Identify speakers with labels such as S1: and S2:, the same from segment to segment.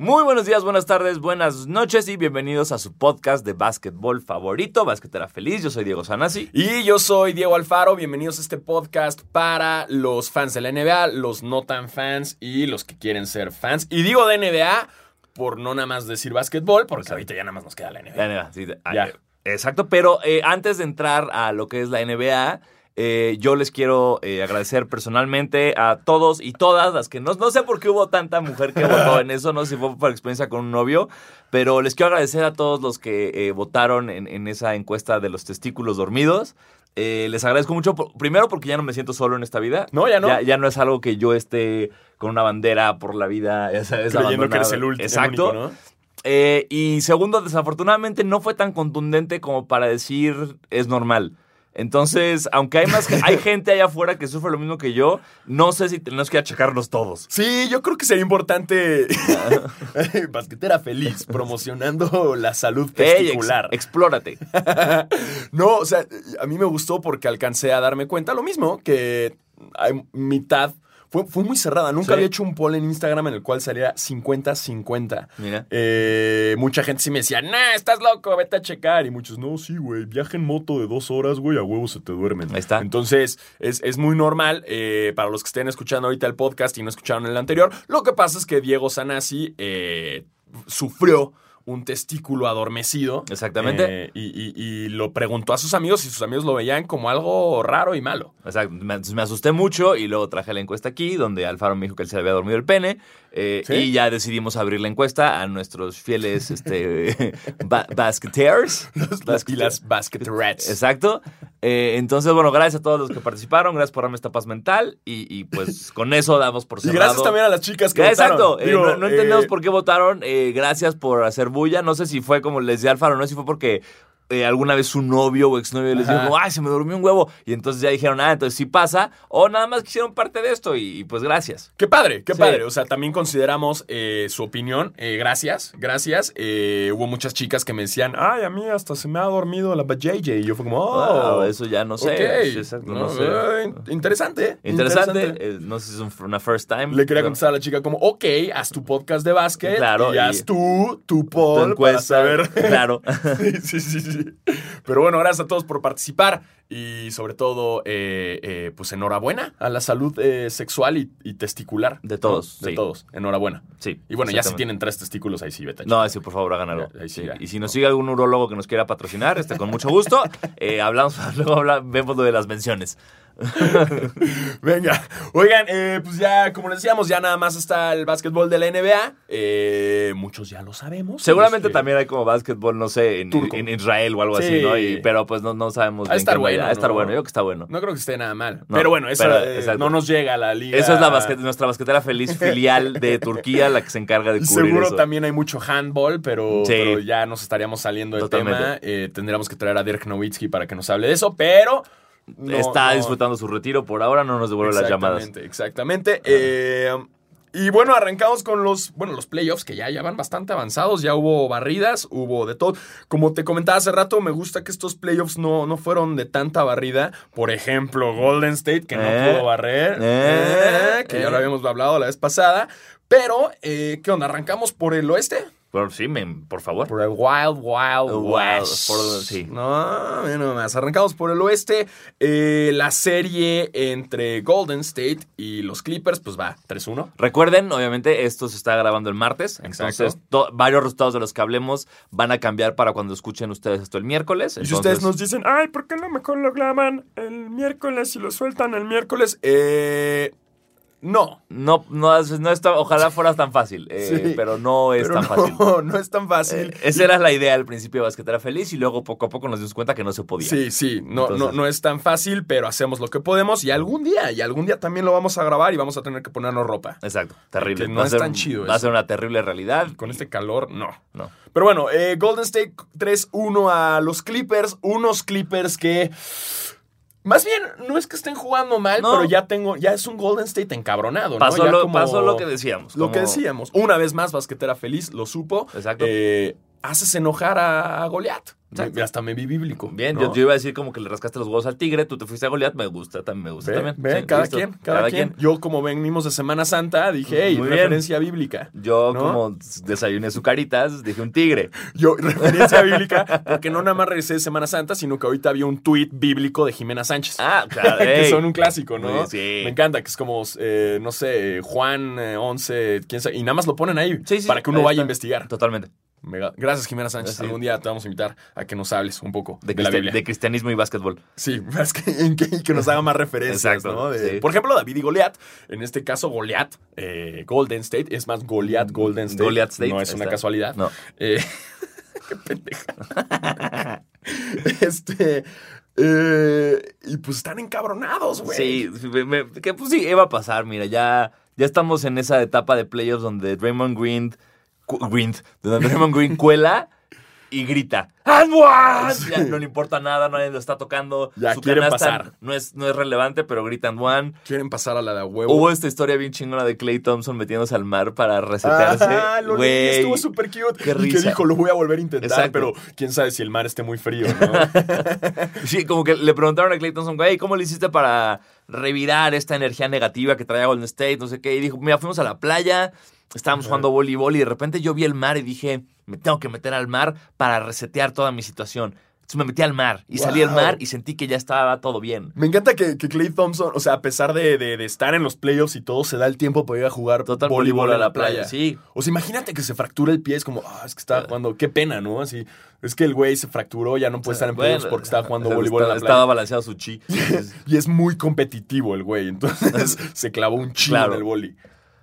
S1: Muy buenos días, buenas tardes, buenas noches y bienvenidos a su podcast de básquetbol favorito, Basquetera Feliz. Yo soy Diego Sanasi.
S2: Y yo soy Diego Alfaro. Bienvenidos a este podcast para los fans de la NBA, los no tan fans y los que quieren ser fans. Y digo de NBA por no nada más decir básquetbol, porque ahorita ya nada más nos queda la NBA.
S1: La NBA, sí,
S2: Ya.
S1: eh, Exacto, pero eh, antes de entrar a lo que es la NBA, eh, yo les quiero eh, agradecer personalmente a todos y todas las que no, no sé por qué hubo tanta mujer que votó en eso, no sé si fue por experiencia con un novio, pero les quiero agradecer a todos los que eh, votaron en, en esa encuesta de los testículos dormidos. Eh, les agradezco mucho, por- primero porque ya no me siento solo en esta vida.
S2: No, ya no.
S1: Ya, ya no es algo que yo esté con una bandera por la vida.
S2: Creyendo que eres el último.
S1: Exacto.
S2: ¿no?
S1: Eh, y segundo, desafortunadamente no fue tan contundente como para decir es normal. Entonces, aunque hay más hay gente allá afuera que sufre lo mismo que yo, no sé si tenemos que achacarnos todos.
S2: Sí, yo creo que sería importante. Basquetera feliz, promocionando la salud
S1: ex-
S2: testicular.
S1: explórate.
S2: No, o sea, a mí me gustó porque alcancé a darme cuenta lo mismo, que hay mitad. Fue, fue muy cerrada. Nunca
S1: Sí.
S2: había hecho un poll en Instagram en el cual salía 50-50.
S1: Mira.
S2: Eh, mucha gente sí me decía, nah, estás loco, vete a checar. Y muchos, no, sí, güey, viaja en moto de dos horas, güey, a huevo se te duermen.
S1: Ahí está.
S2: Entonces, es, es muy normal eh, para los que estén escuchando ahorita el podcast y no escucharon el anterior. Lo que pasa es que Diego Sanasi eh, sufrió un testículo adormecido.
S1: Exactamente.
S2: Eh, y, y- y lo preguntó a sus amigos y sus amigos lo veían como algo raro y malo.
S1: Exacto. Me, me asusté mucho y luego traje la encuesta aquí, donde Alfaro me dijo que él se le había dormido el pene. Eh,
S2: ¿Sí?
S1: Y ya decidimos abrir la encuesta a nuestros fieles este, ba- basketeers.
S2: y las basket rats.
S1: Exacto. Eh, entonces, bueno, gracias a todos los que participaron. Gracias por darme esta paz mental. Y, y, pues con eso damos por
S2: Y
S1: cerrado.
S2: gracias también a las chicas que
S1: Exacto.
S2: votaron.
S1: Eh,
S2: Digo,
S1: no, no entendemos
S2: eh,
S1: por qué votaron. Eh, gracias por hacer bulla. No sé si fue como les decía Alfaro, no sé si fue porque eh, alguna vez su novio o exnovio les dijo, ay, se me durmió un huevo. Y entonces ya dijeron, ah, entonces sí pasa. O nada más quisieron parte de esto. Y, y, pues gracias.
S2: Qué padre, qué
S1: Sí.
S2: padre. O sea, también consideramos eh, su opinión. Eh, gracias, gracias. Eh, hubo muchas chicas que me decían, ay, a mí hasta se me ha dormido la JJ. Y yo fue como, oh,
S1: Wow, eso ya no sé.
S2: ok.
S1: Sí, exacto, no
S2: No,
S1: sé.
S2: eh, interesante.
S1: Interesante. eh, no sé si es un- una first time.
S2: Le quería
S1: pero-
S2: contestar a la chica como, ok, haz tu podcast de básquet
S1: Claro,
S2: y,
S1: y-
S2: haz tú tu poll para
S1: encuesta.
S2: saber.
S1: Claro.
S2: sí, sí, sí. Pero bueno, gracias a todos por participar y sobre todo, eh, eh, pues enhorabuena a la salud eh, sexual y, y testicular.
S1: De todos,
S2: ¿no? De
S1: sí.
S2: todos. Enhorabuena.
S1: Sí.
S2: Y bueno, ya si tienen tres testículos, ahí sí, vete
S1: No, sí, por favor, hagan algo.
S2: Ya, ahí sí,
S1: Sí.
S2: ya.
S1: Y si nos sigue algún urologo que nos quiera patrocinar, este, con mucho gusto, hablamos, luego habla- vemos lo de las menciones.
S2: Venga, oigan, eh, pues ya, como les decíamos, ya nada más está el básquetbol de la NBA. Eh, muchos ya lo sabemos.
S1: Seguramente
S2: que-
S1: también hay como básquetbol, no sé, en, Israel o algo
S2: Sí.
S1: así, ¿no? Y- pero pues no, no sabemos.
S2: De
S1: bien
S2: estar bueno,
S1: Ha de estar
S2: ¿no?
S1: bueno, yo creo que está bueno.
S2: No creo que esté nada mal.
S1: No,
S2: pero bueno, eso eh, no nos llega a la liga.
S1: Eso es la basquet- nuestra basquetera feliz filial de Turquía, la que se encarga de cubrir
S2: seguro
S1: eso.
S2: también hay mucho handball, pero,
S1: Sí.
S2: pero ya nos estaríamos saliendo del
S1: Totalmente.
S2: tema. Tendríamos que traer a Dirk Nowitzki para que nos hable de eso, pero... no-
S1: Está
S2: no-
S1: disfrutando su retiro por ahora, no nos devuelve las llamadas.
S2: Exactamente, exactamente. Eh, y bueno, arrancamos con los, bueno, los playoffs que ya, ya van bastante avanzados, ya hubo barridas, hubo de todo. Como te comentaba hace rato, me gusta que estos playoffs no, no fueron de tanta barrida. Por ejemplo, Golden State, que no
S1: Eh,
S2: pudo barrer,
S1: eh,
S2: que ya lo habíamos hablado la vez pasada. Pero, eh, ¿qué onda? ¿Arrancamos por el oeste?
S1: Pero sí, men, por favor.
S2: Por el Wild Wild
S1: Wild,
S2: West.
S1: por- sí.
S2: No, mira nomás. Arrancamos por el oeste. Eh, la serie entre Golden State y los Clippers, pues va 3-1.
S1: Recuerden, obviamente, esto se está grabando el martes.
S2: Exacto.
S1: Entonces, to- varios resultados de los que hablemos van a cambiar para cuando escuchen ustedes esto el miércoles.
S2: Y si ustedes nos dicen, ay, ¿por qué no mejor lo graban el miércoles y lo sueltan el miércoles? Eh. No.
S1: No, no, es- no está, ojalá fuera tan fácil, eh,
S2: Sí,
S1: pero no es
S2: pero
S1: tan
S2: no,
S1: fácil.
S2: no es tan fácil.
S1: Eh, esa era la idea al principio de Basquetera Feliz y luego poco a poco nos dimos cuenta que no se podía.
S2: Sí, sí, no, no,
S1: Entonces-
S2: no es tan fácil, pero hacemos lo que podemos y algún día, y algún día también lo vamos a grabar y vamos a tener que ponernos ropa.
S1: Exacto, terrible.
S2: Que no
S1: Va
S2: es
S1: ser-
S2: tan chido
S1: Va a ser una terrible realidad.
S2: Con este calor, no.
S1: No.
S2: Pero bueno, eh, Golden State 3-1 a los Clippers. Unos Clippers que. Más bien, no es que estén jugando mal,
S1: No.
S2: pero ya tengo. Ya es un Golden State encabronado, ¿no?
S1: Pasó,
S2: Ya
S1: lo,
S2: como-
S1: pasó lo que decíamos.
S2: Lo
S1: como-
S2: que decíamos. Una vez más, basquetera feliz, lo supo.
S1: Exacto.
S2: Eh, haces enojar a, Goliat. Me- hasta me vi bíblico.
S1: Bien,
S2: ¿no?
S1: yo, yo iba a decir como que le rascaste los huevos al tigre, tú te fuiste a Goliat, me gusta, también me gusta
S2: Ve,
S1: también.
S2: ve,
S1: Sí,
S2: cada,
S1: listo.
S2: quien, cada, quien, Yo, como venimos de Semana Santa, dije, hey,
S1: Muy bien.
S2: referencia bíblica.
S1: Yo,
S2: ¿No?
S1: como desayuné azucaritas, dije un tigre.
S2: Yo, referencia bíblica, porque no nada más regresé de Semana Santa, sino que ahorita había un tuit bíblico de Jimena Sánchez.
S1: Ah, claro.
S2: que son un clásico, ¿no?
S1: bien, sí.
S2: Me encanta, que es como, eh, no sé, Juan eh, 11, quién sabe, y nada más lo ponen ahí
S1: Sí, sí,
S2: para que uno vaya a investigar.
S1: Totalmente.
S2: Mega- Gracias, Jimena Sánchez.
S1: Sí.
S2: Algún día te vamos a invitar a que nos hables un poco de,
S1: De,
S2: la
S1: cristi-
S2: Biblia.
S1: de cristianismo y básquetbol.
S2: Sí, es que, en que, y que nos haga más referencias,
S1: Exacto,
S2: ¿no? De-
S1: sí.
S2: Por ejemplo, David y Goliat. En este caso, Goliat, eh, Golden State. Es más, Goliat, Golden State.
S1: Goliath State,
S2: No es una casualidad.
S1: No.
S2: Eh, qué pendeja. este. eh, y pues están encabronados, güey.
S1: Sí, me- que pues sí, iba a pasar, mira, ya, ya estamos en esa etapa de playoffs donde Draymond Green, Green, donde Draymond Green cuela y grita, "And one!" Ya no le importa nada, nadie lo está tocando.
S2: Ya
S1: Su
S2: quieren pasar.
S1: No es, no es relevante, pero gritan one.
S2: Quieren pasar a la de huevo.
S1: Hubo esta historia bien chingona de Clay Thompson metiéndose al mar para resetearse.
S2: Ah, lo leí, estuvo súper cute.
S1: qué
S2: Y que
S1: risa.
S2: dijo, lo voy a volver a intentar,
S1: Exacto.
S2: pero quién sabe si el mar esté muy frío, ¿no?
S1: Sí, como que le preguntaron a Clay Thompson, güey, ¿cómo le hiciste para revirar esta energía negativa que traía Golden State? No sé qué. Y dijo, mira, fuimos a la playa, estábamos jugando voleibol y de repente yo vi el mar y dije, me tengo que meter al mar para resetear toda mi situación. Entonces me metí al mar y salí al mar y sentí que ya estaba todo bien.
S2: Me encanta que, que Clay Thompson, o sea, a pesar de, de- de estar en los playoffs y todo, se da el tiempo para ir a jugar
S1: Total
S2: voleibol en la playa.
S1: Sí.
S2: O sea, imagínate que se fractura el pie, es como, ah, es que estaba jugando, qué pena, ¿no? Así, es que el güey se fracturó, ya no puede estar en playoffs porque estaba jugando voleibol en la
S1: Estaba
S2: playa.
S1: balanceado su chi.
S2: Y es muy competitivo el güey, entonces se clavó un
S1: Claro.
S2: en el boli.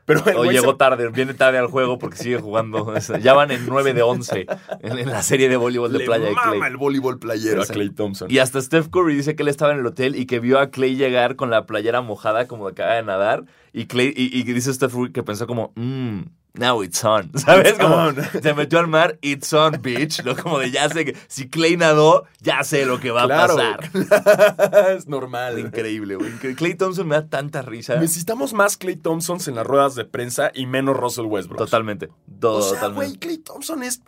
S2: Pero
S1: O llegó
S2: se-
S1: tarde, viene tarde al juego porque sigue jugando. Ya van en 9 de 11 en, en la serie de voleibol de
S2: le
S1: playa de Clay.
S2: mama el voleibol playero a. Clay Thompson.
S1: Y hasta Steph Curry dice que él estaba en el hotel y que vio a Clay llegar con la playera mojada como de acaba de nadar. Y Clay, y, y dice Steph Curry que pensó como, mmm, now it's on. ¿Sabes?
S2: It's
S1: como
S2: on.
S1: se metió al mar, it's on, bitch. Lo como de ya sé que si Clay nadó, ya sé lo que va
S2: Claro.
S1: a pasar.
S2: es normal.
S1: Increíble, güey. Que Clay Thompson me da tanta risa.
S2: Necesitamos más Clay Thompsons en las ruedas de prensa y menos Russell Westbrook.
S1: Totalmente.
S2: O sea,
S1: Totalmente.
S2: güey, Clay Thompson es,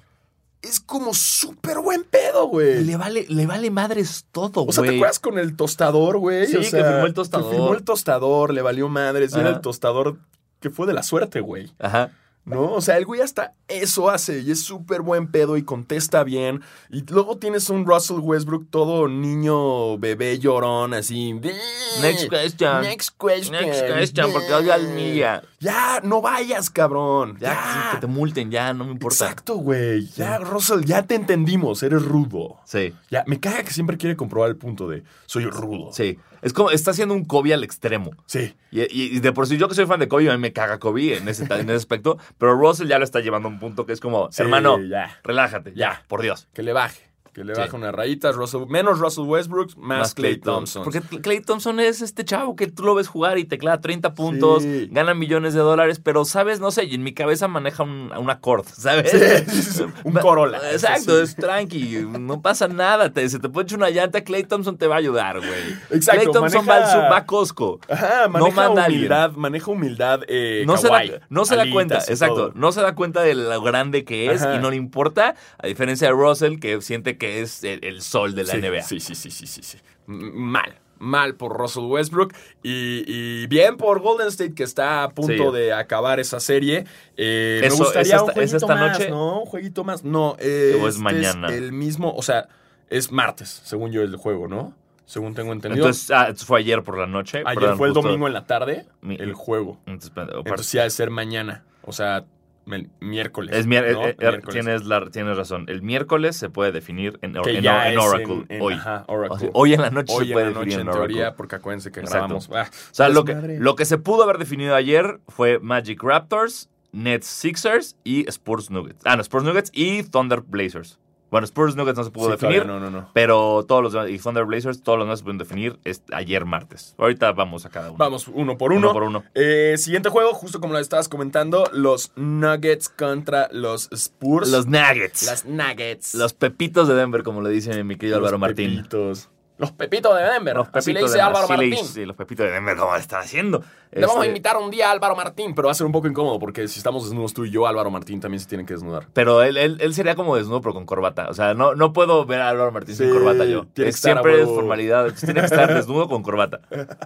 S2: es como súper buen pedo, güey.
S1: Le vale, le vale madres todo, güey.
S2: O sea, ¿te acuerdas con el tostador, güey?
S1: Sí,
S2: O
S1: que
S2: sea,
S1: firmó el tostador.
S2: que firmó el tostador, le valió madres. Y era el tostador que fue de la suerte, güey.
S1: Ajá.
S2: ¿No? O sea, el güey hasta eso hace y es súper buen pedo y contesta bien. Y luego tienes un Russell Westbrook todo niño, bebé llorón, así.
S1: Next question.
S2: Next question.
S1: Next question, porque odio al Milla.
S2: Ya, no vayas, cabrón.
S1: Ya, que te multen, ya, no me importa.
S2: Exacto, güey. Ya, Russell, ya te entendimos. Eres rudo.
S1: Sí,
S2: Ya, me caga que siempre quiere comprobar el punto de soy rudo.
S1: sí. Es como, está haciendo un Kobe al extremo.
S2: Sí.
S1: Y, y- y de por sí, yo que soy fan de Kobe, a mí me caga Kobe en ese, en ese aspecto. Pero Russell ya lo está llevando a un punto que es como,
S2: Sí,
S1: hermano,
S2: ya.
S1: relájate, ya, por Dios.
S2: Que le baje. Que le
S1: Sí.
S2: baje unas rayitas. Russell, menos Russell Westbrook, más, Clay Thompson.
S1: Porque Clay Thompson es este chavo que tú lo ves jugar y te clava 30 puntos,
S2: Sí.
S1: gana millones de dólares, pero, ¿sabes? No sé, y en mi cabeza maneja un, un Accord, ¿sabes?
S2: Sí, sí, sí, un Corolla.
S1: Exacto,
S2: Sí.
S1: es tranqui, no pasa nada. Te, se te puede echar una llanta, Clay Thompson te va a ayudar, güey.
S2: Exacto,
S1: Clay Thompson
S2: maneja-
S1: va, al su- va a Costco.
S2: Ajá,
S1: No
S2: maneja
S1: manda a alguien.
S2: humildad, maneja humildad eh,
S1: No se, da, no se da cuenta, exacto.
S2: todo.
S1: No se da cuenta de lo grande que es
S2: Ajá.
S1: y no le importa, a diferencia de Russell, que siente que es el, el sol de la
S2: sí,
S1: NBA.
S2: Sí, sí, sí, sí, sí, sí. Mal. Mal por Russell Westbrook y, y bien por Golden State que está a punto
S1: Sí.
S2: de acabar esa serie. Eh,
S1: Eso,
S2: me gustaría
S1: ¿es
S2: un
S1: esta-
S2: jueguito
S1: es esta
S2: más,
S1: noche?
S2: ¿no? Un jueguito más. No, eh,
S1: ¿O es
S2: este
S1: mañana?
S2: el mismo, o sea, es martes, según yo el juego, ¿no? Según tengo entendido.
S1: Entonces, ah, fue ayer por la noche.
S2: Ayer
S1: perdón,
S2: fue el
S1: justo-
S2: domingo en la tarde, el juego.
S1: Entonces,
S2: Entonces ha de ser mañana, o sea, el miércoles.
S1: es mier-
S2: ¿no?
S1: eh,
S2: El
S1: eh,
S2: miércoles.
S1: tienes, la- tienes razón. El miércoles se puede definir en, or- en, en Oracle.
S2: en- en-
S1: hoy.
S2: ajá, Oracle.
S1: O sea, hoy en la noche
S2: Hoy
S1: se
S2: en
S1: puede
S2: la
S1: definir
S2: noche,
S1: en
S2: en
S1: Oracle.
S2: teoría, porque acuérdense que
S1: Exacto.
S2: grabamos. ah,
S1: O sea, lo que, lo que se pudo haber definido ayer fue Magic Raptors, Nets Sixers y Spurs Nuggets. Ah, no, Spurs Nuggets y Thunder Blazers. Bueno, Spurs Nuggets no se pudo
S2: Sí,
S1: definir.
S2: todavía no, no, no.
S1: Pero todos los demás, y Thunder Blazers, todos los demás se pueden definir ayer martes. Ahorita vamos a cada uno.
S2: Vamos uno por uno.
S1: Uno por uno.
S2: Eh, siguiente juego, justo como lo estabas comentando, los Nuggets contra los Spurs.
S1: Los Nuggets.
S2: Las Nuggets.
S1: Los pepitos de Denver, como le dicen mi querido
S2: Los
S1: Álvaro Martín.
S2: pepitos. Los Pepitos de Denver.
S1: Los
S2: Así le
S1: pepitos
S2: dice
S1: de
S2: Álvaro
S1: así
S2: Martín.
S1: dice- sí, los pepitos de Denver, ¿cómo está haciendo?
S2: Le vamos a
S1: Este,
S2: invitar un día a Álvaro Martín, pero va a ser un poco incómodo porque si estamos desnudos tú y yo, Álvaro Martín también se tiene que desnudar.
S1: Pero él, él, él sería como desnudo, pero con corbata. O sea, no, no puedo ver a Álvaro Martín sin corbata yo.
S2: tiene
S1: Es-
S2: que estar a
S1: siempre es formalidad. Tiene que estar desnudo con corbata.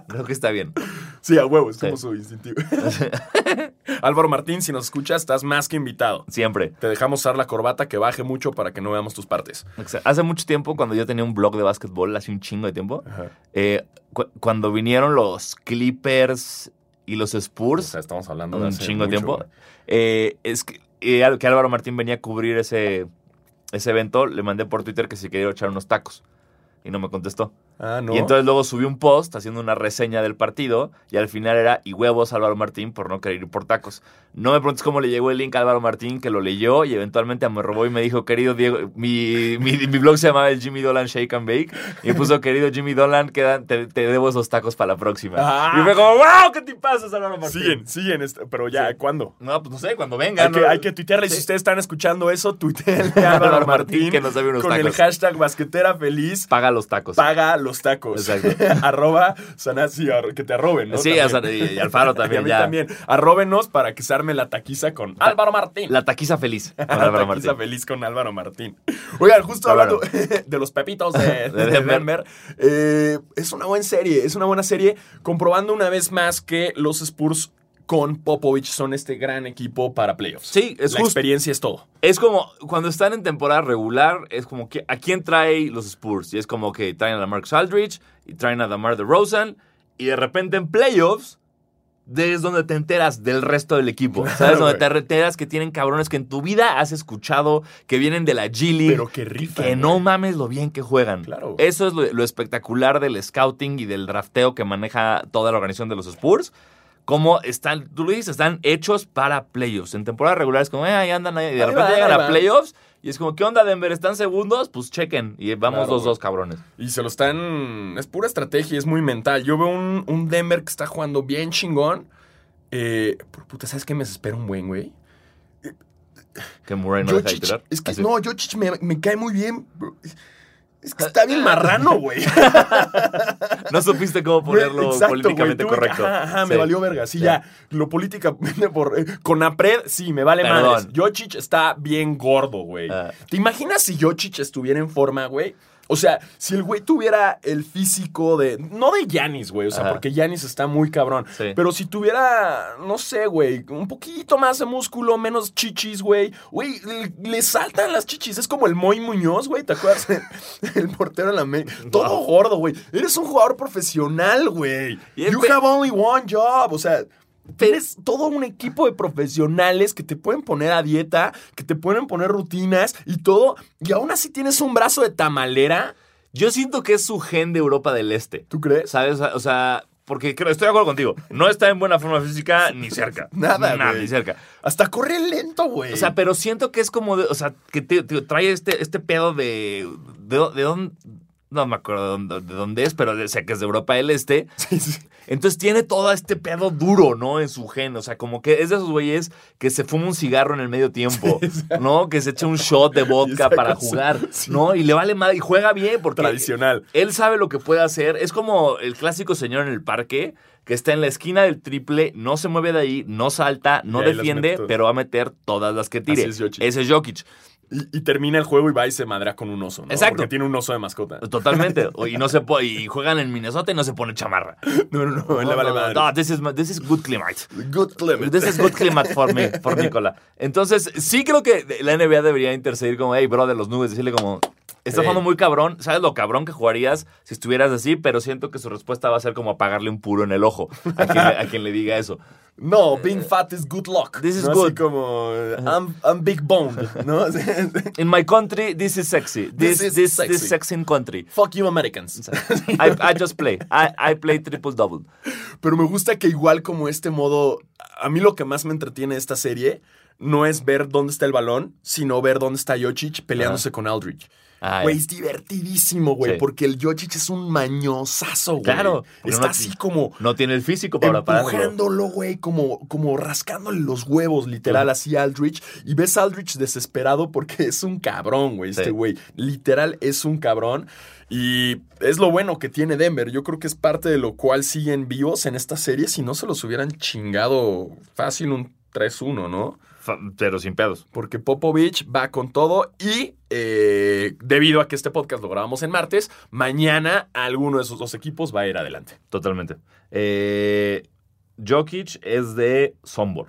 S1: Creo que está bien.
S2: Sí, a huevo, es
S1: Sí.
S2: como su instintivo. Álvaro Martín, si nos escuchas, estás más que invitado.
S1: Siempre.
S2: Te dejamos usar la corbata que baje mucho para que no veamos tus partes.
S1: Hace mucho tiempo, cuando yo tenía un blog de básquetbol, hace un chingo de tiempo, eh, cu- cuando vinieron los Clippers y los
S2: O
S1: Spurs,
S2: sea, estamos hablando de
S1: un
S2: hace
S1: chingo de tiempo, eh, es que, eh, que Álvaro Martín venía a cubrir ese, ese evento, le mandé por Twitter que si quería echar unos tacos. Y no me contestó.
S2: Ah, no.
S1: Y entonces luego subí un post haciendo una reseña del partido y al final era y huevos Álvaro Martín por no querer ir por tacos. No me preguntes cómo le llegó el link a Álvaro Martín que lo leyó y eventualmente me robó y me dijo, querido Diego, mi, mi, mi blog se llamaba el Jimmy Dolan Shake and Bake y me puso, querido Jimmy Dolan, quedan, te, te debo esos tacos para la próxima.
S2: Ah.
S1: Y fue como, wow, ¿qué te pasa Álvaro Martín?
S2: siguen, siguen, este- pero ya,
S1: Sí.
S2: ¿cuándo?
S1: No, pues no sé, cuando venga.
S2: Hay que,
S1: ¿no?
S2: hay que tuitearle. Si
S1: Sí.
S2: ustedes están escuchando eso, tuiteenle a Álvaro
S1: Martín,
S2: Martín
S1: que nos debe unos
S2: con el
S1: tacos.
S2: hashtag basquetera feliz.
S1: Paga los tacos.
S2: Paga los tacos.
S1: Exacto.
S2: Arroba Sanasi, que te arroben, ¿no?
S1: Sí,
S2: También.
S1: y- y Alfaro
S2: Y a
S1: también
S2: mí
S1: ya.
S2: también. Arróbenos para que se arme la taquiza con Álvaro Martín.
S1: La taquiza feliz con
S2: La
S1: Álvaro
S2: taquiza
S1: Martín.
S2: feliz con Álvaro Martín. Oigan, justo
S1: Álvaro.
S2: hablando de los pepitos de,
S1: De
S2: de
S1: Denver.
S2: Denver, eh, es una buena serie, es una buena serie, comprobando una vez más que los Spurs con Popovich son este gran equipo para playoffs.
S1: Sí, es
S2: La
S1: justo.
S2: experiencia es todo.
S1: Es como cuando están en temporada regular, es como que a quién trae los Spurs. Y es como que traen a Marcus Aldridge y traen a Damar DeRozan. Y de repente en playoffs es donde te enteras del resto del equipo.
S2: Claro,
S1: ¿Sabes? Donde te enteras que tienen cabrones que en tu vida has escuchado, que vienen de la G League.
S2: Pero que rifan,
S1: Que no mames lo bien que juegan.
S2: Claro.
S1: Eso es lo, lo espectacular del scouting y del drafteo que maneja toda la organización de los Spurs. Como están, tú lo dices, están hechos para playoffs. En temporada regular es como, eh, ahí andan, ahí. Y de
S2: Ahí
S1: repente llegan a playoffs y es como, ¿qué onda, Denver? ¿Están segundos? Pues chequen. Y vamos
S2: Claro,
S1: los dos cabrones.
S2: Y se lo están. Es pura estrategia, es muy mental. Yo veo un, un Denver que está jugando bien chingón. Eh, por puta, ¿sabes qué me desespera un buen, güey?
S1: Que Murray no deja de
S2: Jokic,
S1: tirar.
S2: es que
S1: Así.
S2: no, Jokic me, me cae muy bien. bro. Es que está bien marrano, güey.
S1: No supiste cómo ponerlo
S2: Exacto,
S1: políticamente
S2: güey,
S1: correcto.
S2: Ajá, ajá, me valió verga. Sí,
S1: Sí.
S2: ya. Lo políticamente por. eh, con Apred, sí, me vale
S1: Perdón.
S2: madres. Está bien gordo, güey.
S1: Ah.
S2: ¿Te imaginas si Jokic estuviera en forma, güey? O sea, si el güey tuviera el físico de. No de Yanis, güey. O sea,
S1: Ajá.
S2: porque Yanis está muy cabrón.
S1: Sí.
S2: Pero si tuviera, no sé, güey, un poquito más de músculo, menos chichis, güey. Güey, le, le saltan las chichis. Es como el Moy Muñoz, güey. ¿Te acuerdas? el portero de la América. Todo gordo, güey. Eres un jugador profesional, güey. You have only one job. O sea. Eres todo un equipo de profesionales que te pueden poner a dieta, que te pueden poner rutinas y todo, y aún así tienes un brazo de tamalera.
S1: Yo siento que es su gen de Europa del Este.
S2: ¿Tú crees?
S1: ¿Sabes? O sea, porque creo, estoy de acuerdo contigo. No está en buena forma física ni cerca.
S2: Nada,
S1: Nada,
S2: güey.
S1: ni cerca.
S2: Hasta corre lento, güey.
S1: O sea, pero siento que es como, de- o sea, que te, te trae este, este pedo de, de, de dónde, no me acuerdo de dónde, de dónde es, pero sé que es de Europa del Este.
S2: Sí, sí.
S1: Entonces tiene todo este pedo duro, ¿no? En su gen. O sea, como que es de esos güeyes que se fuma un cigarro en el medio tiempo, ¿no? Que se echa un shot de vodka para
S2: cosa,
S1: jugar. ¿no? Y le vale mal y juega bien porque
S2: Tradicional.
S1: él sabe lo que puede hacer. Es como el clásico señor en el parque que está en la esquina del triple, no se mueve de ahí, no salta, no defiende, pero va a meter todas las que tire.
S2: Es Jokic.
S1: Ese es Jokic.
S2: Y, y termina el juego y va y se madrea con un oso, ¿no?
S1: Exacto.
S2: Porque tiene un oso de mascota.
S1: Totalmente. y no se y juegan en Minnesota y no se pone chamarra.
S2: No, no, no, él le vale
S1: no,
S2: madre.
S1: no, this is, this is good climate.
S2: Good climate.
S1: This is good climate for me, for Nicola. Entonces, sí creo que la NBA debería interceder como, hey, bro, de los nubes, decirle como, estás jugando muy cabrón, ¿sabes lo cabrón que jugarías si estuvieras así? Pero siento que su respuesta va a ser como apagarle un puro en el ojo a quien, le- a quien le diga eso.
S2: No, being fat is good luck.
S1: This is
S2: ¿no?
S1: good.
S2: Así como, I'm, I'm big boned, ¿no?
S1: In my country, this is sexy.
S2: This
S1: This,
S2: is
S1: this,
S2: sexy.
S1: this sexy country.
S2: Fuck you Americans.
S1: I, I just play. I, I play triple double.
S2: Pero me gusta que igual como este modo, a mí lo que más me entretiene esta serie no es ver dónde está el balón, sino ver dónde está Jokic peleándose con Aldridge.
S1: Ah,
S2: Güey, es divertidísimo, güey,
S1: Sí.
S2: porque el Jokic es un mañosazo, güey.
S1: Claro,
S2: Está
S1: no-
S2: así como
S1: No tiene el físico para
S2: empujándolo, güey, como, como rascándole los huevos, literal, así a Aldrich. Y ves a Aldrich desesperado porque es un cabrón, güey, este
S1: Sí.
S2: güey. Literal, es un cabrón. Y es lo bueno que tiene Denver. Yo creo que es parte de lo cual siguen vivos en esta serie. Si no se los hubieran chingado fácil un 3-1, ¿no?
S1: Pero sin pedos.
S2: Porque Popovich va con todo y eh, debido a que este podcast lo grabamos en martes, mañana alguno de esos dos equipos va a ir adelante.
S1: Totalmente. Eh, Jokic es de Sombor.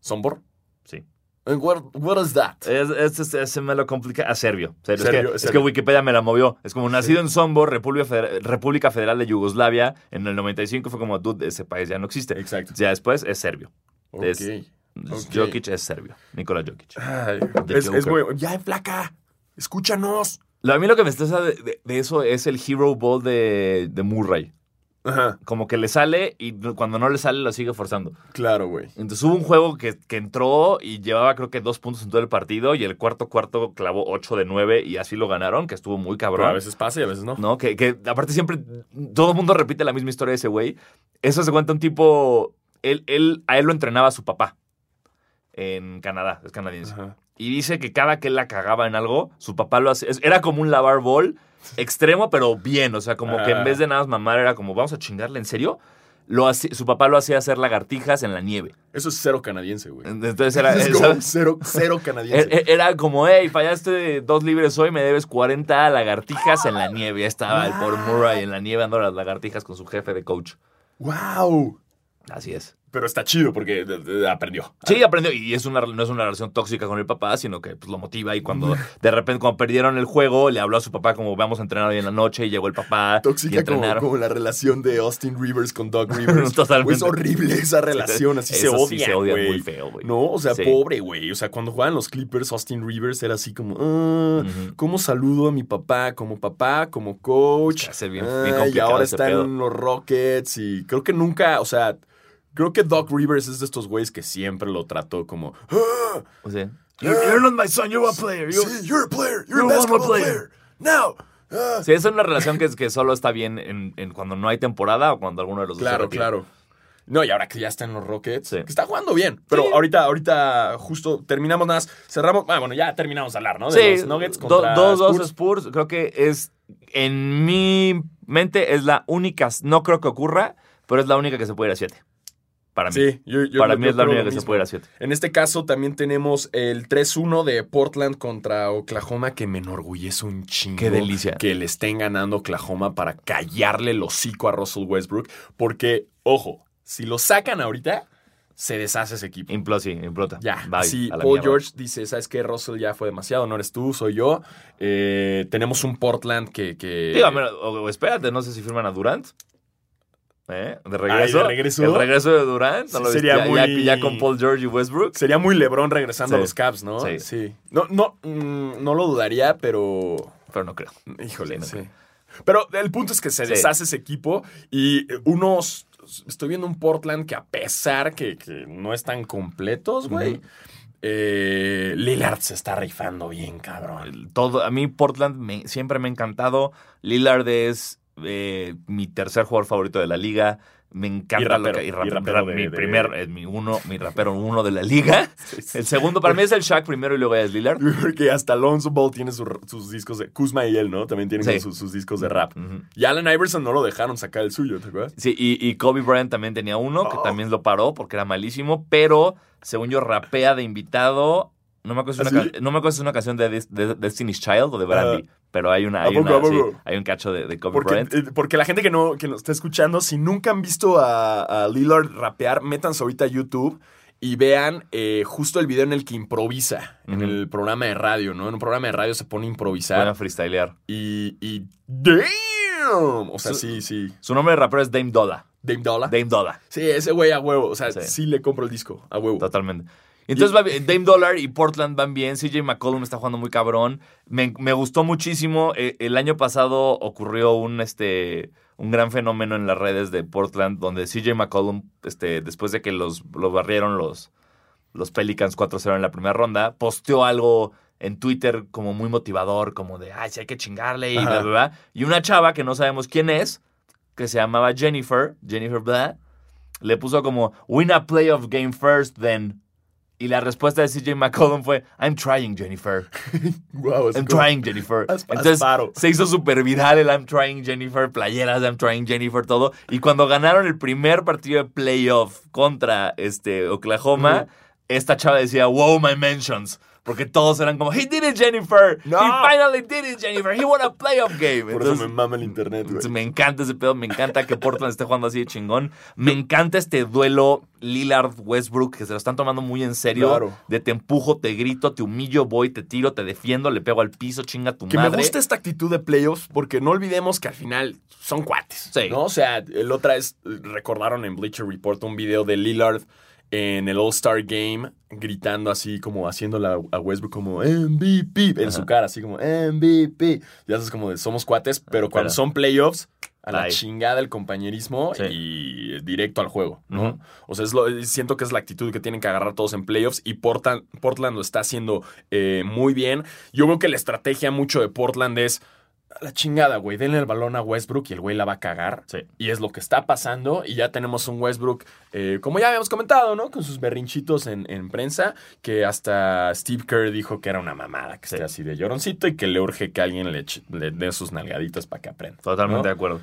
S2: ¿Sombor?
S1: Sí.
S2: And what, what is that?
S1: Es, es- es- es- se me lo complica. A serbio. Es,
S2: Serbio,
S1: que,
S2: es
S1: que
S2: serbio.
S1: Wikipedia me la movió. Es como nacido en Sombor, República Federal, República Federal de Yugoslavia. En el 95 fue como, dude, ese país ya no existe.
S2: Exacto.
S1: Ya después es serbio.
S2: Ok.
S1: Jokic es serbio. Nikola Jokic.
S2: Ay, es, es muy- Ya, flaca. Escúchanos.
S1: A mí lo que me estresa de, de- de eso es el Hero Ball de, de Murray.
S2: Ajá.
S1: Como que le sale y cuando no le sale lo sigue forzando.
S2: Claro, güey.
S1: Entonces hubo un juego que, que entró y llevaba creo que dos puntos en todo el partido y el cuarto cuarto clavó 8 de 9 y así lo ganaron, que estuvo muy
S2: Pero
S1: cabrón.
S2: a veces pasa y a veces no.
S1: ¿No? Que, que aparte siempre todo el mundo repite la misma historia de ese güey. Eso se cuenta un tipo, él, él, a él lo entrenaba su papá en Canadá, es canadiense.
S2: Ajá.
S1: Y dice que cada que él la cagaba en algo, su papá lo hacía. Era como un lavar bol extremo, pero bien. O sea, como que
S2: Ah.
S1: en vez de nada más mamar, era como, vamos a chingarle, ¿en serio? Lo hacía- su papá lo hacía hacer lagartijas en la nieve.
S2: Eso es cero canadiense, güey.
S1: Entonces era,
S2: Es como
S1: ¿sabes?
S2: cero, cero canadiense.
S1: E- e- Era como, hey, fallaste dos libres hoy, me debes 40 lagartijas en la nieve. Ya estaba el por Murray en la nieve dando las lagartijas con su jefe de coach.
S2: ¡Wow!
S1: Así es.
S2: Pero está chido porque de- de- aprendió.
S1: Sí, aprendió. Y es una, no es una relación tóxica con el papá, sino que pues, lo motiva. Y cuando de repente, cuando perdieron el juego, le habló a su papá como vamos a entrenar hoy en la noche. Y llegó el papá. y
S2: Tóxica como,
S1: entrenaron.
S2: como la relación de Austin Rivers con Doug Rivers.
S1: Totalmente.
S2: Es horrible esa relación, así se odia,
S1: sí se odia muy feo, güey.
S2: No, o sea,
S1: Sí.
S2: pobre, güey. O sea, cuando jugaban los Clippers, Austin Rivers era así como, ah. ¿cómo saludo a mi papá? Como papá, como coach.
S1: Bien-
S2: Ah,
S1: bien
S2: y ahora
S1: ese
S2: está
S1: pedo.
S2: en los Rockets y creo que nunca, o sea, creo que Doc Rivers es de estos güeyes que siempre lo trató como, ah,
S1: O sea,
S2: You're-
S1: you're not my son, you're a player. you're-
S2: sí, you're a player, you're,
S1: you're
S2: a basketball
S1: player."
S2: player. Now. ah.
S1: Sí, esa es una relación que, que solo está bien en, en cuando no hay temporada o cuando alguno de los dos se
S2: Claro, claro. No, y ahora que ya está en los Rockets,
S1: Sí.
S2: que está jugando bien. Pero
S1: Sí.
S2: ahorita, ahorita, justo terminamos nada más. Cerramos. Ah, bueno, ya terminamos de hablar, ¿no? De
S1: Sí,
S2: los Nuggets contra
S1: dos, dos
S2: Spurs.
S1: Spurs. Creo que es, en mi mente, es la única, no creo que ocurra, pero es la única que se puede ir a 7. Para mí.
S2: Sí, yo, yo-
S1: Para mí es la única que se puede ir a 7.
S2: En este caso también tenemos el 3-1 de Portland contra Oklahoma, que me enorgullece un chingo.
S1: Qué delicia.
S2: Que le estén ganando Oklahoma para callarle el hocico a Russell Westbrook. Porque, ojo, si lo sacan ahorita, se deshace ese equipo.
S1: Implota, sí, implota.
S2: Ya,
S1: Bye,
S2: sí, Paul
S1: mierda.
S2: George dice, ¿sabes qué? Russell ya fue demasiado, no eres tú, soy yo. Eh, tenemos un Portland que... que...
S1: O, o espérate, no sé si firman a Durant. ¿Eh? De regreso.
S2: ¿de regreso?
S1: El regreso de Durant. ¿no
S2: Sí, sería
S1: ya, ya-
S2: muy-
S1: ya con Paul George y Westbrook.
S2: Sería muy LeBron regresando
S1: Sí.
S2: a los Caps, ¿no?
S1: Sí.
S2: No, no, mm, no lo dudaría, pero...
S1: Pero no creo.
S2: Híjole,
S1: Sí,
S2: sí.
S1: no
S2: Pero el punto es que se
S1: Sí.
S2: deshace ese equipo y unos... Estoy viendo un Portland que a pesar que, que no están completos, güey, eh, Lillard se está rifando bien, cabrón.
S1: Todo, a mí Portland me- siempre me ha encantado. Lillard es eh, mi tercer jugador favorito de la liga. Me encanta
S2: Y
S1: lo
S2: rapero,
S1: que y
S2: y
S1: rap-
S2: rapero de-
S1: mi
S2: de-
S1: primer, es mi uno, mi rapero uno de la liga. El segundo para mí es el Shaq primero y luego es Lillard.
S2: Porque hasta Alonso Ball tiene su- sus discos de... Kuzma y él, ¿no? También tienen
S1: Sí.
S2: sus, sus discos de rap.
S1: Ujú.
S2: Y Allen Iverson no lo dejaron sacar el suyo, ¿te acuerdas?
S1: Sí, y, y Kobe Bryant también tenía uno que
S2: Oh.
S1: también lo paró porque era malísimo, pero según yo rapea de invitado. No me acuerdo si es
S2: ¿Ah,
S1: una, no me acuerdo si es una canción de, Destiny's Child o de Brandy, pero hay una,
S2: ¿A
S1: hay, una
S2: a
S1: sí, hay un cacho de, de Kobe
S2: Porque,
S1: Bryant.
S2: eh, porque la gente que no que nos está escuchando, si nunca han visto a, a Lillard rapear, métanse ahorita a YouTube y vean eh, justo el video en el que improvisa en el programa de radio, ¿no? En un programa de radio se pone a improvisar
S1: Buena freestylear.
S2: y, y ¡Damn! O sea,
S1: Su-
S2: sí, sí.
S1: Su nombre de rapero es Dame Dolla.
S2: Dame Dollar.
S1: Dame Dolla,
S2: Sí, ese güey a huevo. O sea, sí.
S1: Sí.
S2: le compro el disco, a huevo.
S1: totalmente. Entonces va bien. Dame Dollar y Portland van bien. CJ McCollum está jugando muy cabrón. Me, me gustó muchísimo. Eh, el año pasado ocurrió un, este, un gran fenómeno en las redes de Portland donde CJ McCollum, este, después de que los, los barrieron los, los Pelicans 4-0 en la primera ronda, posteó algo en Twitter como muy motivador, como de, ay, sí hay que chingarle y bla, bla, bla. Y una chava que no sabemos quién es, que se llamaba Jennifer, Jennifer bla, le puso como, win a playoff game first, then. Y la respuesta de CJ McCollum fue, I'm trying, Jennifer.
S2: Wow,
S1: I'm trying, Jennifer. Entonces se hizo súper viral el I'm trying, Jennifer, playeras de I'm trying, Jennifer, todo. Y cuando ganaron el primer partido de playoff contra este, Oklahoma, esta chava decía, wow, my mentions. Porque todos eran como, he did it, Jennifer.
S2: No.
S1: He finally did it, Jennifer. He won a playoff game.
S2: Por
S1: Entonces,
S2: eso me mama el internet, güey.
S1: me encanta ese pedo, me encanta que Portland esté jugando así de chingón. Me encanta este duelo Lillard-Westbrook, que se lo están tomando muy en serio.
S2: Claro.
S1: De te empujo, te grito, te humillo, voy, te tiro, te defiendo, le pego al piso, chinga tu
S2: Que
S1: madre.
S2: me gusta esta actitud de playoffs porque no olvidemos que al final son cuates.
S1: Sí.
S2: ¿no? O sea, el otra vez recordaron en Bleacher Report un video de Lillard en el All-Star Game gritando así como haciéndola a Westbrook como MVP en
S1: Ajá.
S2: su cara, así como MVP. Ya sabes como de somos cuates, pero cuando son playoffs a la chingada el compañerismo
S1: Sí.
S2: y directo al juego, ¿no? O sea, es lo- siento que es la actitud que tienen que agarrar todos en playoffs y Portland, Portland lo está haciendo eh, muy bien. Yo veo que la estrategia mucho de Portland es "A la chingada, güey, denle el balón a Westbrook y el güey la va a cagar.
S1: Sí.
S2: Y es lo que está pasando y ya tenemos un Westbrook, eh, como ya habíamos comentado, ¿no? Con sus berrinchitos en, en prensa, que hasta Steve Kerr dijo que era una mamada, que
S1: Sí.
S2: esté así de lloroncito y que le urge que alguien le, le dé sus nalgaditas para que aprenda.
S1: Totalmente
S2: ¿no?
S1: de acuerdo.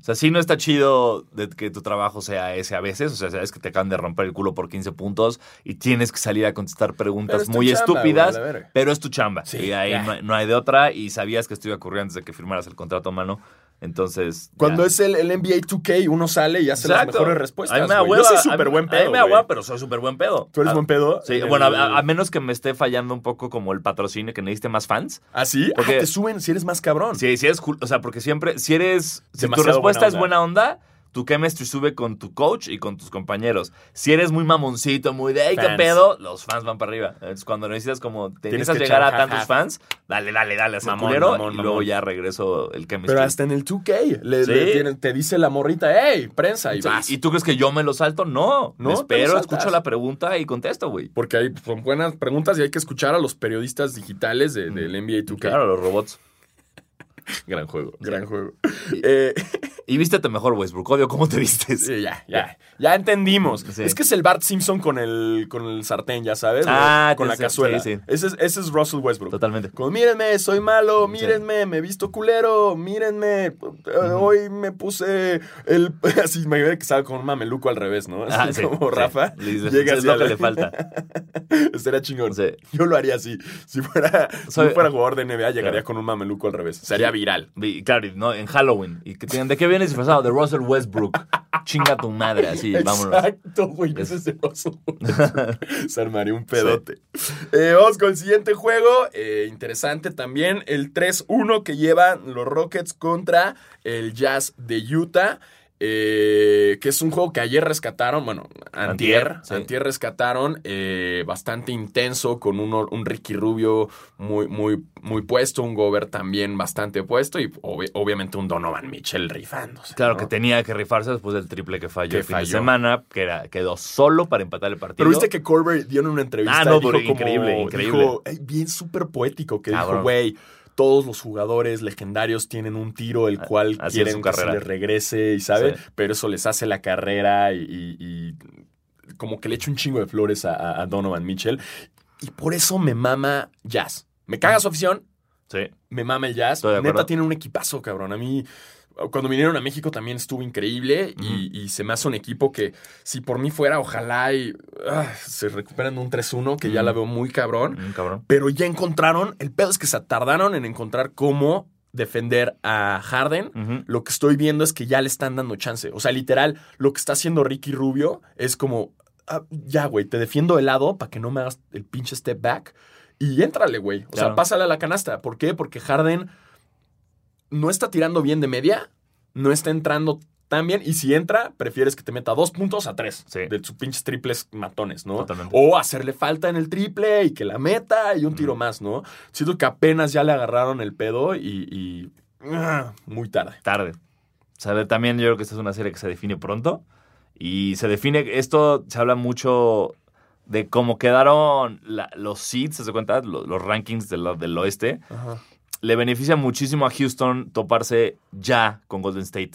S1: O sea, sí no está chido de que tu trabajo sea ese a veces. O sea, sabes que te acaban de romper el culo por 15 puntos y tienes que salir a contestar preguntas
S2: es
S1: muy
S2: chamba,
S1: estúpidas,
S2: güey,
S1: pero es tu chamba.
S2: Sí,
S1: y ahí no hay, no hay de otra. Y sabías que esto iba a ocurrir antes de que firmaras el contrato a mano. Entonces.
S2: Cuando
S1: ya.
S2: es el, el NBA 2K, uno sale y hace las
S1: Exacto.
S2: mejores respuestas.
S1: A mí me.
S2: Yo soy
S1: a
S2: súper buen
S1: A
S2: pedo.
S1: mí me hueva, pero soy súper buen pedo.
S2: ¿Tú eres
S1: Ah,
S2: buen pedo?
S1: Sí,
S2: En
S1: bueno, a, a menos que me esté fallando un poco como el patrocinio, que necesite más fans.
S2: ¿Ah, sí?
S1: Porque-
S2: Ah, te suben si eres más cabrón.
S1: Sí, si eres, cool- o sea, porque siempre, si eres, si tu respuesta
S2: buena
S1: es buena onda, tu chemistry sube con tu coach y con tus compañeros. Si eres muy mamoncito, muy de, hey, qué pedo, los fans van para arriba. Entonces, cuando necesitas como, te
S2: Tienes
S1: necesitas
S2: que
S1: llegar a tantos fans, dale, dale, dale, el
S2: Mamón,
S1: culero
S2: mamón,
S1: y luego ya regreso el chemistry.
S2: Pero hasta en el 2K le,
S1: Sí.
S2: le tienen- te dice la morrita, hey, prensa, y vas.
S1: ¿Y tú crees que yo me lo salto? No.
S2: No,
S1: me espero, escucho la pregunta y contesto, güey.
S2: Porque hay, son buenas preguntas y hay que escuchar a los periodistas digitales de- del NBA 2K.
S1: Claro, los robots.
S2: Gran juego, gran juego. Eh,
S1: Y vístete mejor, Westbrook. Odio cómo te vistes.
S2: sí, ya, ya. Ya entendimos.
S1: Sí.
S2: Es que es el Bart Simpson con el, con el sartén, ya sabes.
S1: Ah,
S2: con la cazuela.
S1: sí, sí.
S2: Ese, es, ese es Russell Westbrook.
S1: Totalmente.
S2: Como, mírenme, soy malo, mírenme, me he visto culero, mírenme, eh, hoy me puse el... Así, me imagino que estaba con un mameluco al revés, ¿no?
S1: Ah,
S2: Así
S1: sí,
S2: como. Rafa. Llega
S1: es lo que
S2: la-
S1: le falta.
S2: Estaría chingón. Yo lo haría así. Si fuera, si
S1: Soy-
S2: fuera jugador de NBA, llegaría
S1: Claro.
S2: con un mameluco al revés. Sería viral.
S1: Claro, no, en Halloween. ¿Y que tienen, ¿De qué vienes disfrazado? De Russell Westbrook. Chinga tu madre, así, vámonos.
S2: Exacto, güey. Ese es el oso. Se armaría un pedote. Eh, vamos con el siguiente juego. eh, interesante también. El 3-1 que llevan los Rockets contra el Jazz de Utah. Eh, que es un juego que ayer rescataron, bueno, antier,
S1: Antier, sí.
S2: antier rescataron, eh, bastante intenso, con un, un Ricky Rubio muy, muy, muy puesto, un Gobert también bastante puesto y obvi- obviamente un Donovan Mitchell rifándose.
S1: Claro
S2: ¿no?
S1: que tenía que rifarse después del triple que falló
S2: Que
S1: el fin de semana, que era, quedó solo para empatar el partido.
S2: Pero viste que Corber dio en una entrevista
S1: Ah, no,
S2: y dijo
S1: pero
S2: como-
S1: increíble, increíble.
S2: dijo, "Ay, bien súper poético, que dijo,
S1: Cabrón.
S2: güey, todos los jugadores legendarios tienen un tiro el cual
S1: Así
S2: quieren que se les regrese y sabe,
S1: Sí.
S2: pero eso les hace la carrera y, y- y como que le echa un chingo de flores a, a- Donovan Mitchell y por eso me mama Jazz. Me caga su afición,
S1: Sí.
S2: me mama el Jazz. Neta tiene un equipazo, cabrón. A mí, cuando vinieron a México también estuvo increíble y, y se me hace un equipo que, si por mí fuera, ojalá y ah, se recuperen de un 3-1, que ya la veo muy cabrón.
S1: Mm, cabrón.
S2: Pero ya encontraron, el pedo es que se tardaron en encontrar cómo defender a Harden. Lo que estoy viendo es que ya le están dando chance. O sea, literal, lo que está haciendo Ricky Rubio es como, ah, ya, güey, te defiendo de lado para que no me hagas el pinche step back. Y éntrale, güey. O sea, pásale a la canasta. ¿Por qué? Porque Harden no está tirando bien de media, no está entrando tan bien. Y si entra, prefieres que te meta dos puntos a tres.
S1: Sí.
S2: De sus pinches triples matones, ¿no?
S1: Totalmente.
S2: O hacerle falta en el triple y que la meta y un tiro más, ¿no? Siento que apenas ya le agarraron el pedo y. y- ah, muy tarde.
S1: tarde. O sea, también yo creo que esta es una serie que se define pronto. Y se define, esto se habla mucho de cómo quedaron la- los seeds, ¿se cuenta? Los, los rankings del, del oeste,
S2: Ajá.
S1: Le beneficia muchísimo a Houston toparse ya con Golden State.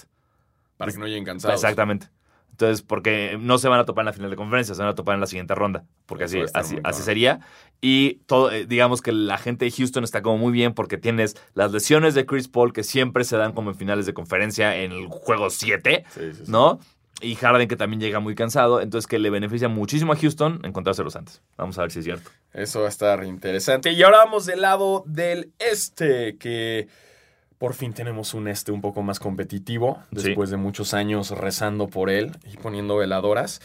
S2: Para que no lleguen cansados.
S1: Exactamente. Entonces, porque no se van a topar en la final de conferencia, se van a topar en la siguiente ronda. Porque así, así, así sería. Y todo, eh, digamos que la gente de Houston está como muy bien porque tienes las lesiones de Chris Paul que siempre se dan como en finales de conferencia en el juego 7,
S2: Sí, sí, sí.
S1: ¿no? Y Harden que también llega muy cansado. Entonces, que le beneficia muchísimo a Houston encontrárselos antes. Vamos a ver si es cierto.
S2: Eso va a estar interesante. Y ahora vamos del lado del este, que por fin tenemos un este un poco más competitivo,
S1: Sí.
S2: después de muchos años rezando por él y poniendo veladoras.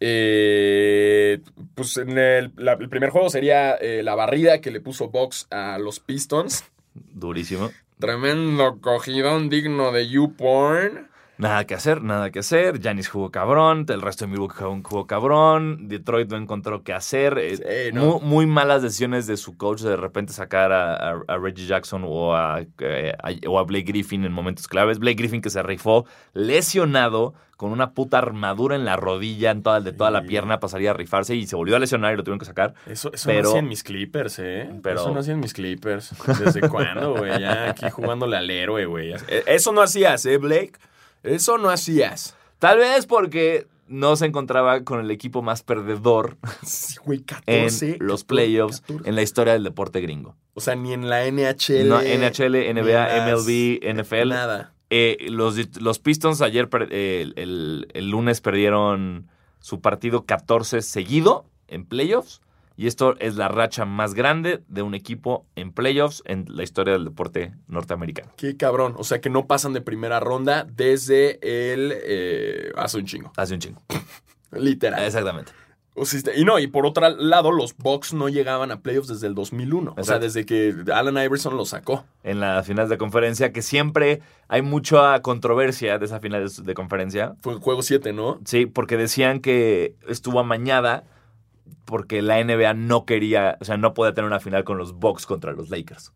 S2: Eh, pues en el, la- el primer juego sería eh, la barrida que le puso Box a los Pistons.
S1: Durísimo.
S2: Tremendo cogidón digno de YouPorn.
S1: Nada que hacer, nada que hacer. Giannis jugó cabrón, el resto de Milwaukee jugó, jugó cabrón. Detroit no encontró qué hacer. eh,
S2: Sí, ¿no?
S1: muy, muy malas decisiones de su coach de repente sacar a, a- a Reggie Jackson o a, eh, a- o a Blake Griffin en momentos claves. Blake Griffin que se rifó lesionado con una puta armadura en la rodilla, en toda, de toda la pierna, pasaría a rifarse y se volvió a lesionar y lo tuvieron que sacar.
S2: Eso, eso
S1: Pero-
S2: no hacían mis Clippers, ¿eh?
S1: Pero-
S2: Eso no hacían mis Clippers. ¿Desde cuándo, güey? Ya aquí jugándole al héroe, güey. Eso no hacías, ¿eh, Blake? Eso no hacías.
S1: Tal vez porque no se encontraba con el equipo más perdedor
S2: Sí, güey,
S1: en
S2: 14.
S1: los
S2: 14,
S1: playoffs
S2: 14.
S1: en la historia del deporte gringo.
S2: O sea, ni en la NHL.
S1: No, NHL, NBA,
S2: en las-
S1: MLB, NFL.
S2: Nada.
S1: Eh, los, los Pistons ayer, eh, el, el- el lunes perdieron su partido 14 seguido en playoffs. Y esto es la racha más grande de un equipo en playoffs en la historia del deporte norteamericano.
S2: Qué cabrón. O sea, que no pasan de primera ronda desde el. eh, hace un chingo.
S1: Hace un chingo.
S2: Literal.
S1: Exactamente.
S2: O sea, y no, y por otro lado, los Bucks no llegaban a playoffs desde el 2001. O sea,
S1: Exacto.
S2: desde que Allen Iverson lo sacó.
S1: En las finales de conferencia, que siempre hay mucha controversia de esa final de, de conferencia.
S2: Fue el juego 7, ¿no?
S1: Sí, porque decían que estuvo amañada porque la NBA no quería, o sea, no podía tener una final con los Bucks contra los Lakers.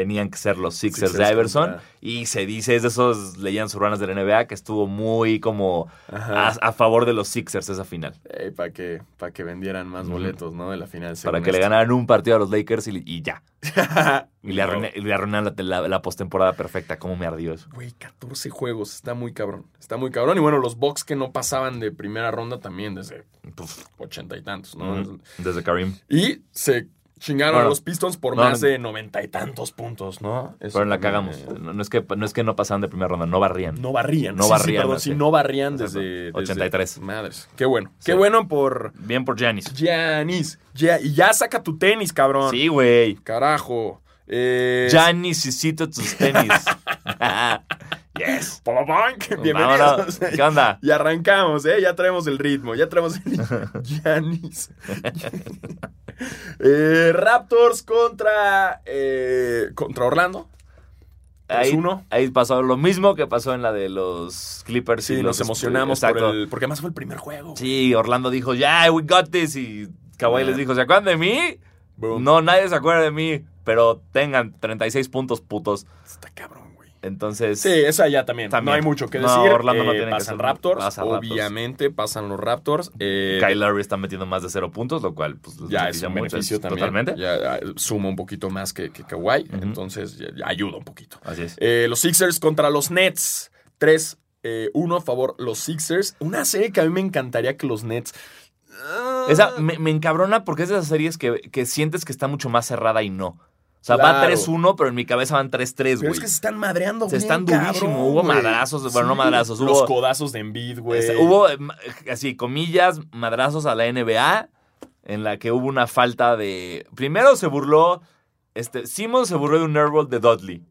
S1: Tenían que ser los Sixers,
S2: Sixers
S1: de Iverson.
S2: contra-
S1: Y se dice, es de esos leyendas urbanas de la NBA, que estuvo muy como a, favor de los Sixers esa final.
S2: para que, pa' que vendieran más
S1: Ujú.
S2: boletos, ¿no? De la final.
S1: Para que le ganaran un partido a los Lakers y, y ya. Y le, arruinaron la, la- la postemporada perfecta. ¿Cómo me ardió eso?
S2: Güey, 14 juegos. Está muy cabrón. Está muy cabrón. Y bueno, los Bucks que no pasaban de primera ronda también desde
S1: Puf,
S2: ochenta y tantos, ¿no?
S1: Desde Karim.
S2: Y se chingaron
S1: Bueno,
S2: a los Pistons por
S1: no,
S2: más de noventa y tantos puntos, ¿no? Eso
S1: Pero la cagamos.
S2: eh,
S1: No, no es que, no es que no pasaban de primera ronda, no barrían.
S2: No barrían.
S1: No
S2: Sí, sí,
S1: barrían,
S2: perdón, sí, no barrían desde, desde-
S1: 83.
S2: Madres. Qué bueno. Qué bueno por
S1: Bien por Giannis.
S2: Giannis. Ya, y ya saca tu tenis, cabrón.
S1: Sí, güey.
S2: Carajo. Eh,
S1: Ya necesito tus tenis. yes.
S2: Bienvenidos.
S1: ¿Qué onda?
S2: Y arrancamos, ¿eh? Ya traemos el ritmo, ya traemos el Giannis. Eh, Raptors contra, eh, contra Orlando.
S1: Ahí,
S2: 3-1.
S1: ahí pasó lo mismo que pasó en la de los Clippers.
S2: Sí,
S1: y
S2: nos emocionamos por
S1: Exacto.
S2: el, porque además fue el primer juego.
S1: Sí, Orlando dijo, ya, we got this. Y Kawhi
S2: Yeah.
S1: les dijo, ¿se acuerdan de mí?
S2: Boom.
S1: No, nadie se acuerda de mí. Pero tengan 36 puntos putos.
S2: Está cabrón.
S1: Entonces,
S2: Sí, esa ya también.
S1: También.
S2: No hay mucho que
S1: No,
S2: decir.
S1: Orlando no
S2: Eh,
S1: tiene que
S2: pasan
S1: ser-
S2: Raptors.
S1: pasa Raptors.
S2: obviamente pasan los Raptors. Eh,
S1: Kyle Lowry está metiendo más de cero puntos, lo cual pues,
S2: ya es un
S1: mucho,
S2: beneficio también.
S1: Totalmente.
S2: Ya, ya suma un poquito más que, que Kawhi. Entonces ya- ayuda un poquito.
S1: Así es.
S2: Eh, los Sixers contra los Nets. 3-1 a favor los Sixers. Una serie que a mí me encantaría que los Nets. ah,
S1: Esa me, me encabrona porque es de esas series que, que sientes que está mucho más cerrada y no. O sea, va
S2: Claro.
S1: 3-1, pero en mi cabeza van 3-3,
S2: Pero
S1: güey.
S2: es que se están madreando,
S1: Se
S2: bien
S1: están durísimo. Hubo
S2: güey.
S1: madrazos, bueno, no madrazos,
S2: Los
S1: hubo-
S2: codazos de Embiid, güey.
S1: Hubo, eh, así, comillas, madrazos a la NBA, en la que hubo una falta de... Primero se burló, este, Simmons se burló de un airball de Dudley.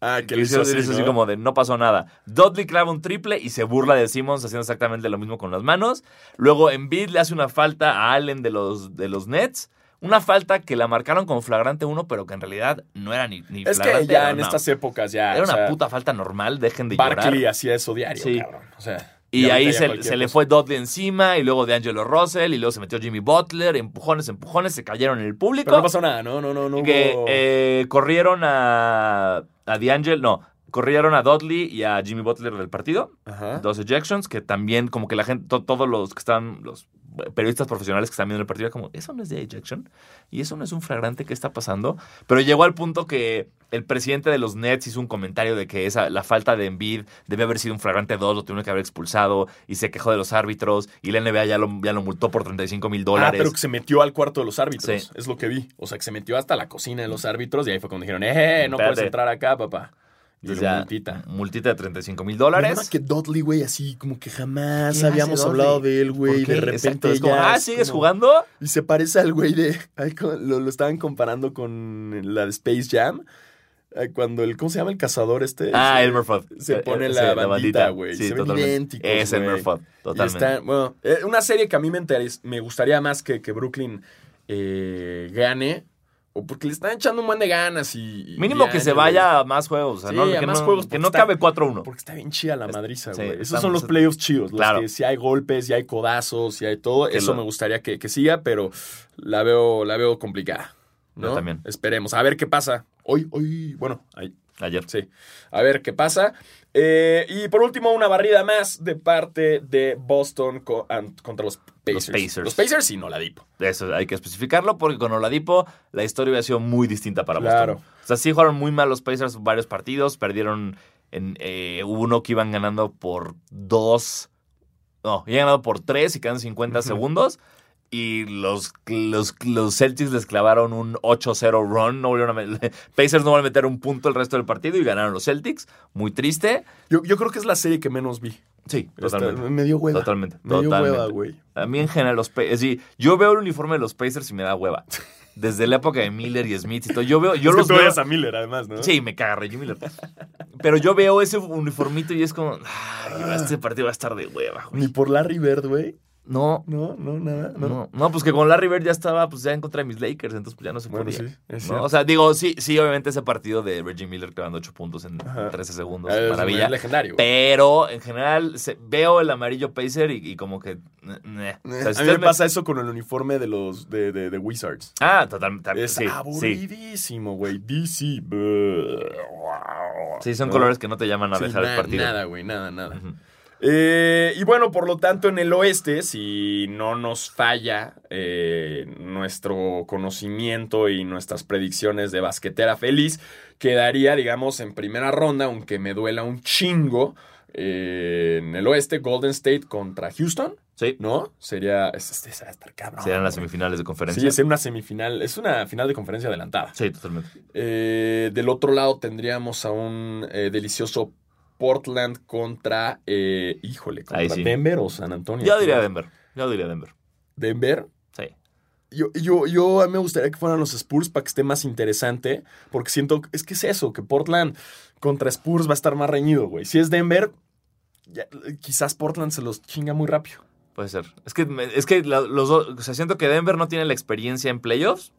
S2: Ah, que
S1: Que
S2: le hizo así,
S1: así
S2: ¿no?
S1: como de no pasó nada. Dudley clava un triple y se burla de Simmons haciendo exactamente lo mismo con las manos. Luego Embiid le hace una falta a Allen de los, de los Nets. Una falta que la marcaron como flagrante uno, pero que en realidad no era ni, ni
S2: Es que
S1: flagrante.
S2: ya
S1: era
S2: en
S1: una-
S2: estas épocas ya.
S1: Era
S2: o
S1: una puta falta normal, dejen de
S2: Barkley
S1: llorar.
S2: hacía eso diario,
S1: Sí.
S2: cabrón. O sea,
S1: Y ahí
S2: ya
S1: se, le fue Dudley encima, y luego de Angelo Russell, y luego se metió Jimmy Butler, empujones, empujones, se cayeron en el público.
S2: Pero no pasó nada, ¿no? No, no, no.
S1: que
S2: hubo-
S1: eh, corrieron a, a D'Angelo, no, corrieron a Dudley y a Jimmy Butler del partido.
S2: Ajá.
S1: Dos ejections, que también como que la gente, to- todos los que están, los periodistas profesionales que están viendo el partido, como, eso no es de ejection y eso no es un flagrante, ¿qué está pasando? Pero llegó al punto que el presidente de los Nets hizo un comentario de que esa, la falta de Embiid debe haber sido un flagrante 2, lo tuvieron que haber expulsado y se quejó de los árbitros y la NBA ya lo, ya lo multó por 35 mil
S2: Ah,
S1: dólares.
S2: pero que se metió al cuarto de los árbitros.
S1: Sí.
S2: Es lo que vi. O sea, que se metió hasta la cocina de los árbitros y ahí fue cuando dijeron, eh, no
S1: Espérate.
S2: puedes entrar acá, papá.
S1: Entonces
S2: le
S1: ya,
S2: multita.
S1: multita de 35 mil dólares.
S2: que Dudley, güey, así como que jamás
S1: ¿Qué
S2: habíamos hablado de él, güey. De repente
S1: Exacto, es como,
S2: ya
S1: ah,
S2: es
S1: ¿sigues
S2: como-
S1: jugando?
S2: Y se parece al güey de. lo, lo estaban comparando con la de Space Jam. Ay, Cuando el. ¿Cómo se llama el cazador este?
S1: Ah,
S2: Se-
S1: Elmer Fudd.
S2: Se
S1: Eh,
S2: pone
S1: eh,
S2: la,
S1: sí,
S2: bandita, güey.
S1: Sí,
S2: se ven
S1: totalmente.
S2: idénticos,
S1: Es. Elmer Fudd, totalmente.
S2: está- bueno, eh, una serie que a mí me, interes- me gustaría más que, que Brooklyn eh, gane. O porque le están echando un buen de ganas y. y
S1: Mínimo
S2: ya,
S1: que se vaya a más juegos. O sea,
S2: Sí,
S1: no,
S2: a
S1: que
S2: más
S1: no,
S2: juegos,
S1: que no
S2: está-
S1: cabe 4-1.
S2: Porque está bien chida la madriza, güey. Esos son los playoffs chidos. Los
S1: Claro.
S2: que si hay golpes, y hay codazos, y hay todo.
S1: Que
S2: Eso
S1: lo-
S2: me gustaría que, que siga, pero la veo, la veo complicada. ¿no?
S1: Yo también.
S2: Esperemos. A ver qué pasa. Hoy, hoy, bueno, ahí,
S1: Ayer.
S2: sí. A ver qué pasa. Eh, y por último, una barrida más de parte de Boston co- contra los Pacers.
S1: Pacers.
S2: Los Pacers y no la Dipo.
S1: Eso hay que especificarlo porque con Oladipo la historia hubiera sido muy distinta para
S2: Claro.
S1: Boston. O sea, sí jugaron muy mal los Pacers varios partidos. Perdieron en eh, uno que iban ganando por dos. No, iban ganando por tres y quedan 50
S2: Ujú.
S1: segundos. Y los, los, los Celtics les clavaron un 8-0 run. No volvieron a Pacers no van a meter un punto el resto del partido y ganaron los Celtics. Muy triste.
S2: Yo, yo creo que es la serie que menos vi.
S1: Sí,
S2: Esta-
S1: totalmente.
S2: me dio hueva.
S1: Totalmente.
S2: Me dio
S1: totalmente.
S2: hueva, güey.
S1: A mí en general los Pacers, sí, yo veo el uniforme de los Pacers y me da hueva. Desde la época de Miller y Smith y todo. Yo veo, yo
S2: Es que
S1: los
S2: tú
S1: veo.
S2: a Miller, además, ¿no?
S1: Sí, me caga Reggie Miller. Pero yo veo ese uniformito y es como, ay, este partido va a estar de hueva. güey".
S2: Ni por Larry Bird, güey.
S1: No,
S2: No, no, nada. No.
S1: no, no, pues que con Larry Bird ya estaba pues ya en contra de mis Lakers, entonces pues ya no se
S2: Bueno,
S1: podía.
S2: sí, es
S1: ¿no?
S2: cierto.
S1: O sea, digo, sí, sí, obviamente ese partido de Reggie Miller clavando 8 puntos en
S2: Ajá.
S1: 13 segundos,
S2: Es-
S1: maravilla.
S2: Es legendario. güey.
S1: Pero en general se- veo el amarillo Pacer y, y como que... eh. O sea, si
S2: a mí me
S1: ustedes me-
S2: pasa eso con el uniforme de los de, de, de Wizards.
S1: Ah, totalmente.
S2: Es
S1: sí, sí.
S2: aburridísimo, güey. DC.
S1: Sí, son
S2: ¿No?
S1: colores que no te llaman a
S2: Sí,
S1: dejar
S2: na-
S1: el partido.
S2: Nada, güey, nada, nada. Eh, y bueno, por lo tanto, en el oeste, si no nos falla eh, nuestro conocimiento y nuestras predicciones de basquetera feliz, quedaría, digamos, en primera ronda, aunque me duela un chingo, eh, en el oeste, Golden State contra Houston,
S1: Sí,
S2: ¿no? Sería. es- es- es- va a estar cabrón.
S1: serían las semifinales de conferencia.
S2: Sí, es una semifinal, es una final de conferencia adelantada.
S1: Sí, totalmente.
S2: Eh, del otro lado tendríamos a un eh, delicioso Portland contra, eh, híjole, contra
S1: sí.
S2: Denver o San Antonio.
S1: Yo diría Denver. Yo diría Denver.
S2: Denver.
S1: Sí.
S2: Yo, yo, yo a mí me gustaría que fueran los Spurs para que esté más interesante, porque siento, es que es eso, que Portland contra Spurs va a estar más reñido, güey. Si es Denver, ya, quizás Portland se los chinga muy rápido.
S1: Puede ser. Es que, es que los dos. O sea, siento que Denver no tiene la experiencia en playoffs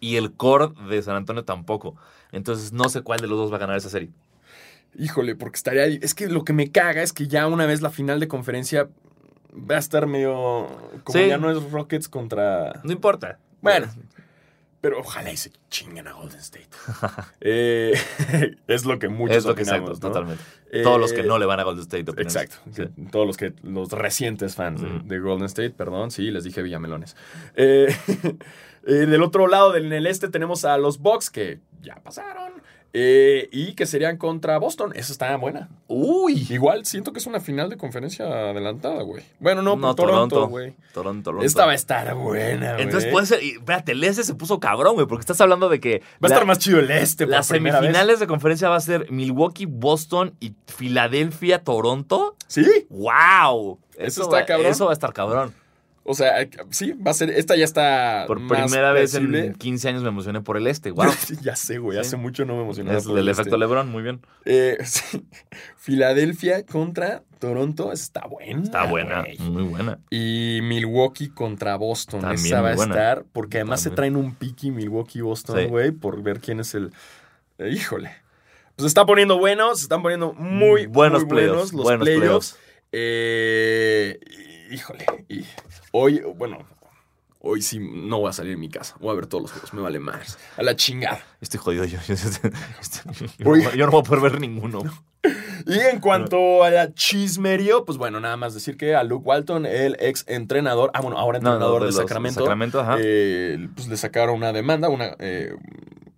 S1: y el core de San Antonio tampoco. Entonces no sé cuál de los dos va a ganar esa serie.
S2: Híjole, porque estaría. Es que lo que me caga es que ya una vez la final de conferencia va a estar medio. Como
S1: Sí.
S2: ya no es Rockets contra.
S1: No importa.
S2: Bueno, pero ojalá y se chinguen a Golden State. Eh, es lo que muchos
S1: es lo que
S2: opinamos,
S1: exacto,
S2: ¿no?
S1: totalmente.
S2: Eh,
S1: Todos los que no le van a Golden State opinan
S2: Exacto. Todos los que los recientes fans de- Golden State, perdón, sí, les dije Villamelones. Eh, eh, del otro lado, del, en el este, tenemos a los Bucks que ya pasaron. Eh, y que serían contra Boston. Esa está buena.
S1: Uy.
S2: Igual siento que es una final de conferencia adelantada, güey. Bueno, no,
S1: No,
S2: Toronto,
S1: Toronto.
S2: güey.
S1: Toronto, Toronto.
S2: Esta va a estar buena, güey.
S1: Entonces puede ser. y, Espérate, el este se puso cabrón, güey, porque estás hablando de que.
S2: Va a estar más chido el este,
S1: Las
S2: vez.
S1: semifinales de conferencia va a ser Milwaukee, Boston y Filadelfia, Toronto.
S2: Sí.
S1: ¡Wow!
S2: Eso está
S1: va-
S2: cabrón.
S1: Eso va a estar cabrón.
S2: O sea, sí, va a ser. Esta ya está.
S1: Por
S2: más
S1: primera vez en
S2: predecible.
S1: 15 años me emocioné por el este. ¡Wow!
S2: Ya sé, güey.
S1: Sí.
S2: Hace mucho no me emocionaba.
S1: Es
S2: por
S1: el
S2: este.
S1: efecto LeBron, muy bien.
S2: Eh, sí. Filadelfia contra Toronto. Está buena.
S1: Está buena, muy buena.
S2: Y Milwaukee contra Boston.
S1: También
S2: Esa va a estar. Porque además se traen un piqui Milwaukee-Boston,
S1: Sí.
S2: güey. Por ver quién es el. eh, híjole. Pues se está poniendo buenos. Se están poniendo muy
S1: Buenos
S2: muy buenos los
S1: buenos
S2: playoffs. Eh, híjole. Y hoy, bueno. Hoy sí no voy a salir de mi casa. Voy a ver todos los juegos. Me vale más. A la chingada.
S1: Estoy jodido yo. Yo, yo- yo- yo no voy a poder ver ninguno.
S2: Y en cuanto a chismerío, pues bueno, nada más decir que a Luke Walton, el ex entrenador, ah, bueno, ahora
S1: No, no,
S2: entrenador
S1: de
S2: Sacramento,
S1: Sacramento, ajá.
S2: eh, pues le sacaron una demanda, una. eh,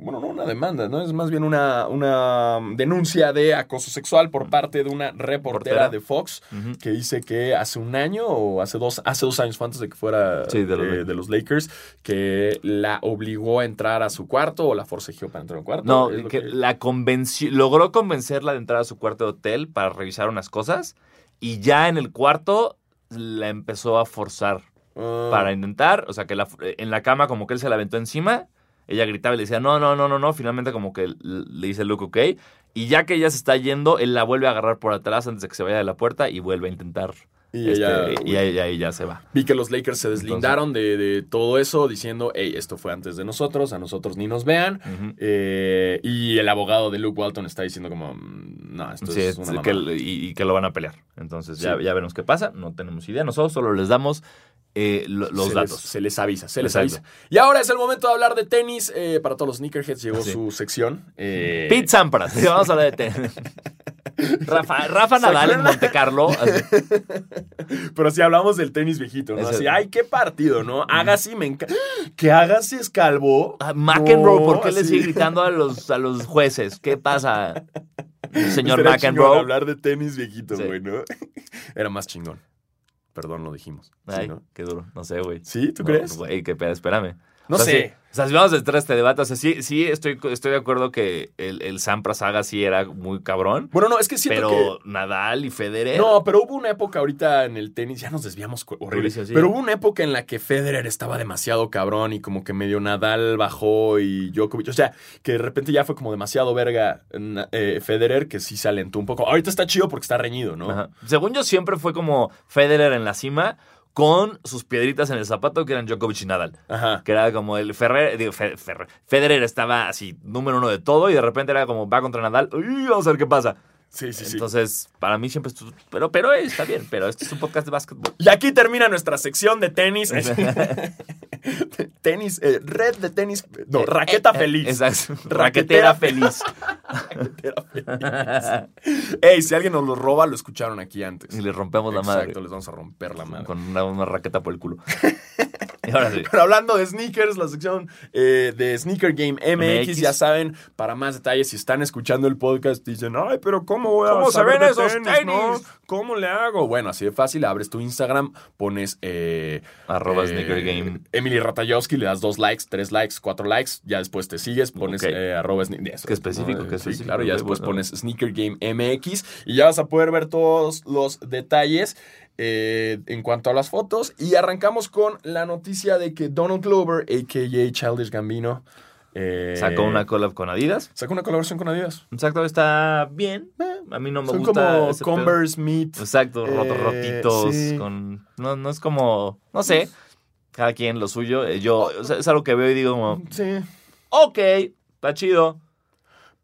S2: bueno, no una demanda, ¿no? Es más bien una, una denuncia de acoso sexual por parte de una reportera
S1: Portera.
S2: de Fox que dice que hace un año o hace dos, hace dos años fue antes de que fuera
S1: Sí, de los
S2: eh,
S1: Lakers.
S2: de los Lakers, que la obligó a entrar a su cuarto o la forcejeó para entrar a un cuarto.
S1: No, que la convenció, logró convencerla de entrar a su cuarto de hotel para revisar unas cosas y ya en el cuarto la empezó a forzar
S2: Ah,
S1: para intentar, o sea, que la- en la cama como que él se la aventó encima, ella gritaba y le decía, no, no, no, no, no, finalmente como que le dice Luke, ok, y ya que ella se está yendo, él la vuelve a agarrar por atrás antes de que se vaya de la puerta y vuelve a intentar,
S2: Y
S1: este,
S2: ella-
S1: y ahí ya, ya se va.
S2: Vi que los Lakers se deslindaron de, de todo eso diciendo, hey, esto fue antes de nosotros, a nosotros ni nos vean. Eh, y el abogado de Luke Walton está diciendo como, mm, no, esto
S1: Sí,
S2: es una
S1: que,
S2: mamada".
S1: y, y que lo van a pelear. Entonces ya, ya veremos qué pasa, no tenemos idea, nosotros solo les damos eh, lo- los
S2: se
S1: datos.
S2: Les, se les avisa, se les
S1: Exacto.
S2: avisa. Y ahora es el momento de hablar de tenis. eh, para todos los sneakerheads llegó
S1: Sí.
S2: su sección. eh,
S1: Pete Sampras, vamos a hablar de tenis. Rafa, Rafa
S2: ¿Se
S1: Nadal en? Monte Carlo. así.
S2: Pero si hablamos del tenis viejito, ¿no? Así, ay, qué partido, ¿no? Agassi me encanta. Que Agassi es calvo.
S1: Ah, McEnroe, ¿por qué le sigue gritando a los, a los jueces? ¿Qué pasa, señor McEnroe?
S2: hablar de tenis viejito,
S1: Sí.
S2: güey, ¿no? Era más chingón. Perdón, lo dijimos. Sí,
S1: Ay,
S2: ¿no?
S1: qué duro. No sé, güey.
S2: ¿Sí? ¿Tú
S1: No,
S2: crees?
S1: Güey, qué pedo, espérame.
S2: No
S1: O sea,
S2: sé.
S1: sí, o sea, si vamos a entrar a este debate, o sea, sí, sí estoy, estoy de acuerdo que el, el Sampras Saga sí era muy cabrón,
S2: Bueno, no, es que siento
S1: pero
S2: que...
S1: Nadal y Federer...
S2: No, pero hubo una época ahorita en el tenis, ya nos desviamos horrible.
S1: Durísimo, sí.
S2: Pero hubo una época en la que Federer estaba demasiado cabrón y como que medio Nadal bajó y Djokovic. O sea, que de repente ya fue como demasiado verga na- eh, Federer que sí se alentó un poco. Ahorita está chido porque está reñido, ¿no?
S1: Ajá. Según yo, siempre fue como Federer en la cima con sus piedritas en el zapato que eran Djokovic y Nadal.
S2: Ajá.
S1: Que era como el Ferrer, digo, Fe- Ferrer- Federer estaba así, número uno de todo, y de repente era como va contra Nadal, uy, vamos a ver qué pasa.
S2: Sí, sí, sí.
S1: Entonces, para mí siempre estuvo, pero, pero está bien, pero este es un podcast de básquetbol.
S2: Y aquí termina nuestra sección de tenis. tenis, eh, red de tenis. No, raqueta
S1: Eh, eh,
S2: feliz.
S1: Exacto.
S2: Raquetera
S1: Raquetera feliz.
S2: Raquetera feliz. Ey, si alguien nos lo roba, lo escucharon aquí antes.
S1: y le rompemos la madre
S2: Exacto, les vamos a romper la madre.
S1: con una, una raqueta por el culo. ahora sí.
S2: Pero hablando de sneakers, la sección eh, de Sneaker Game MX,
S1: MX.
S2: ya saben, para más detalles, si están escuchando el podcast, dicen, ay, pero ¿cómo voy a
S1: ¿Cómo se
S2: saber
S1: ven
S2: de
S1: esos
S2: no?
S1: tenis?
S2: ¿Cómo le hago? Bueno, así de fácil, abres tu Instagram, pones... eh,
S1: Arroba
S2: eh,
S1: Sneaker Game.
S2: Emily Ratajowski, le das dos likes, tres likes, cuatro likes, ya después te sigues, pones
S1: Ok.
S2: eh, arroba eso,
S1: Qué específico, qué
S2: Sí,
S1: específico,
S2: claro, ya después
S1: bueno.
S2: pones Sneaker Game MX y ya vas a poder ver todos los detalles eh, en cuanto a las fotos. Y arrancamos con la noticia de que Donald Glover, a.k.a. Childish Gambino, eh,
S1: Sacó una collab con Adidas.
S2: sacó una colaboración con Adidas.
S1: Exacto, está bien. A mí no me
S2: Son
S1: gusta.
S2: como
S1: ese pedo.
S2: Converse Meet.
S1: Exacto, rotos,
S2: Eh,
S1: rotitos,
S2: sí.
S1: con... No, no es como... No sé. Cada quien lo suyo. Eh, Yo... es algo que veo y digo como...
S2: Sí.
S1: Ok, está chido.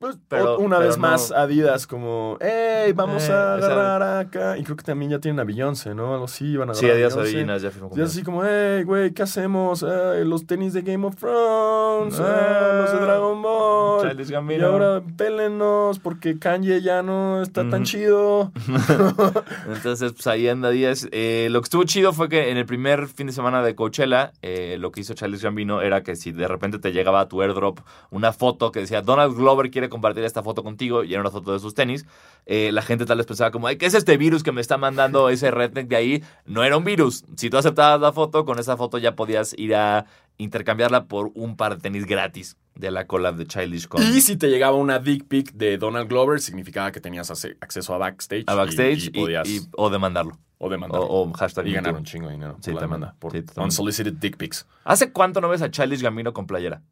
S2: Pues,
S1: Pero-
S2: una
S1: pero
S2: vez
S1: no-
S2: más Adidas como, hey, vamos
S1: Eh,
S2: a agarrar acá. Y creo que también ya tienen a Beyoncé, ¿no? Algo así, van a
S1: Sí,
S2: agarrar
S1: Adidas
S2: Beyoncé.
S1: Originals ya firmó con
S2: Y así como, hey, güey, ¿qué hacemos? Eh, los tenis de Game of Thrones, eh, los de Dragon Ball. Y ahora pélennos porque Kanye ya no está tan chido.
S1: Entonces, pues ahí anda Díaz. Eh, lo que estuvo chido fue que en el primer fin de semana de Coachella, eh, lo que hizo Charles Gambino era que si de repente te llegaba a tu airdrop una foto que decía Donald Glover quiere compartir esta foto contigo y era una foto de sus tenis, eh, la gente tal vez pensaba como, Ay, ¿qué es este virus que me está mandando ese redneck de ahí? No era un virus. Si tú aceptabas la foto, con esa foto ya podías ir a intercambiarla por un par de tenis gratis de la collab de Childish con
S2: Y si te llegaba una dick pic de Donald Glover, significaba que tenías acceso a backstage.
S1: a backstage
S2: y, podías,
S1: y- o demandarlo.
S2: o demandar.
S1: O, o hashtag
S2: y ganar un chingo de dinero
S1: Sí,
S2: por la
S1: también.
S2: demanda. Por
S1: Sí,
S2: unsolicited dick pics.
S1: ¿Hace cuánto no ves a Childish Gambino con playera?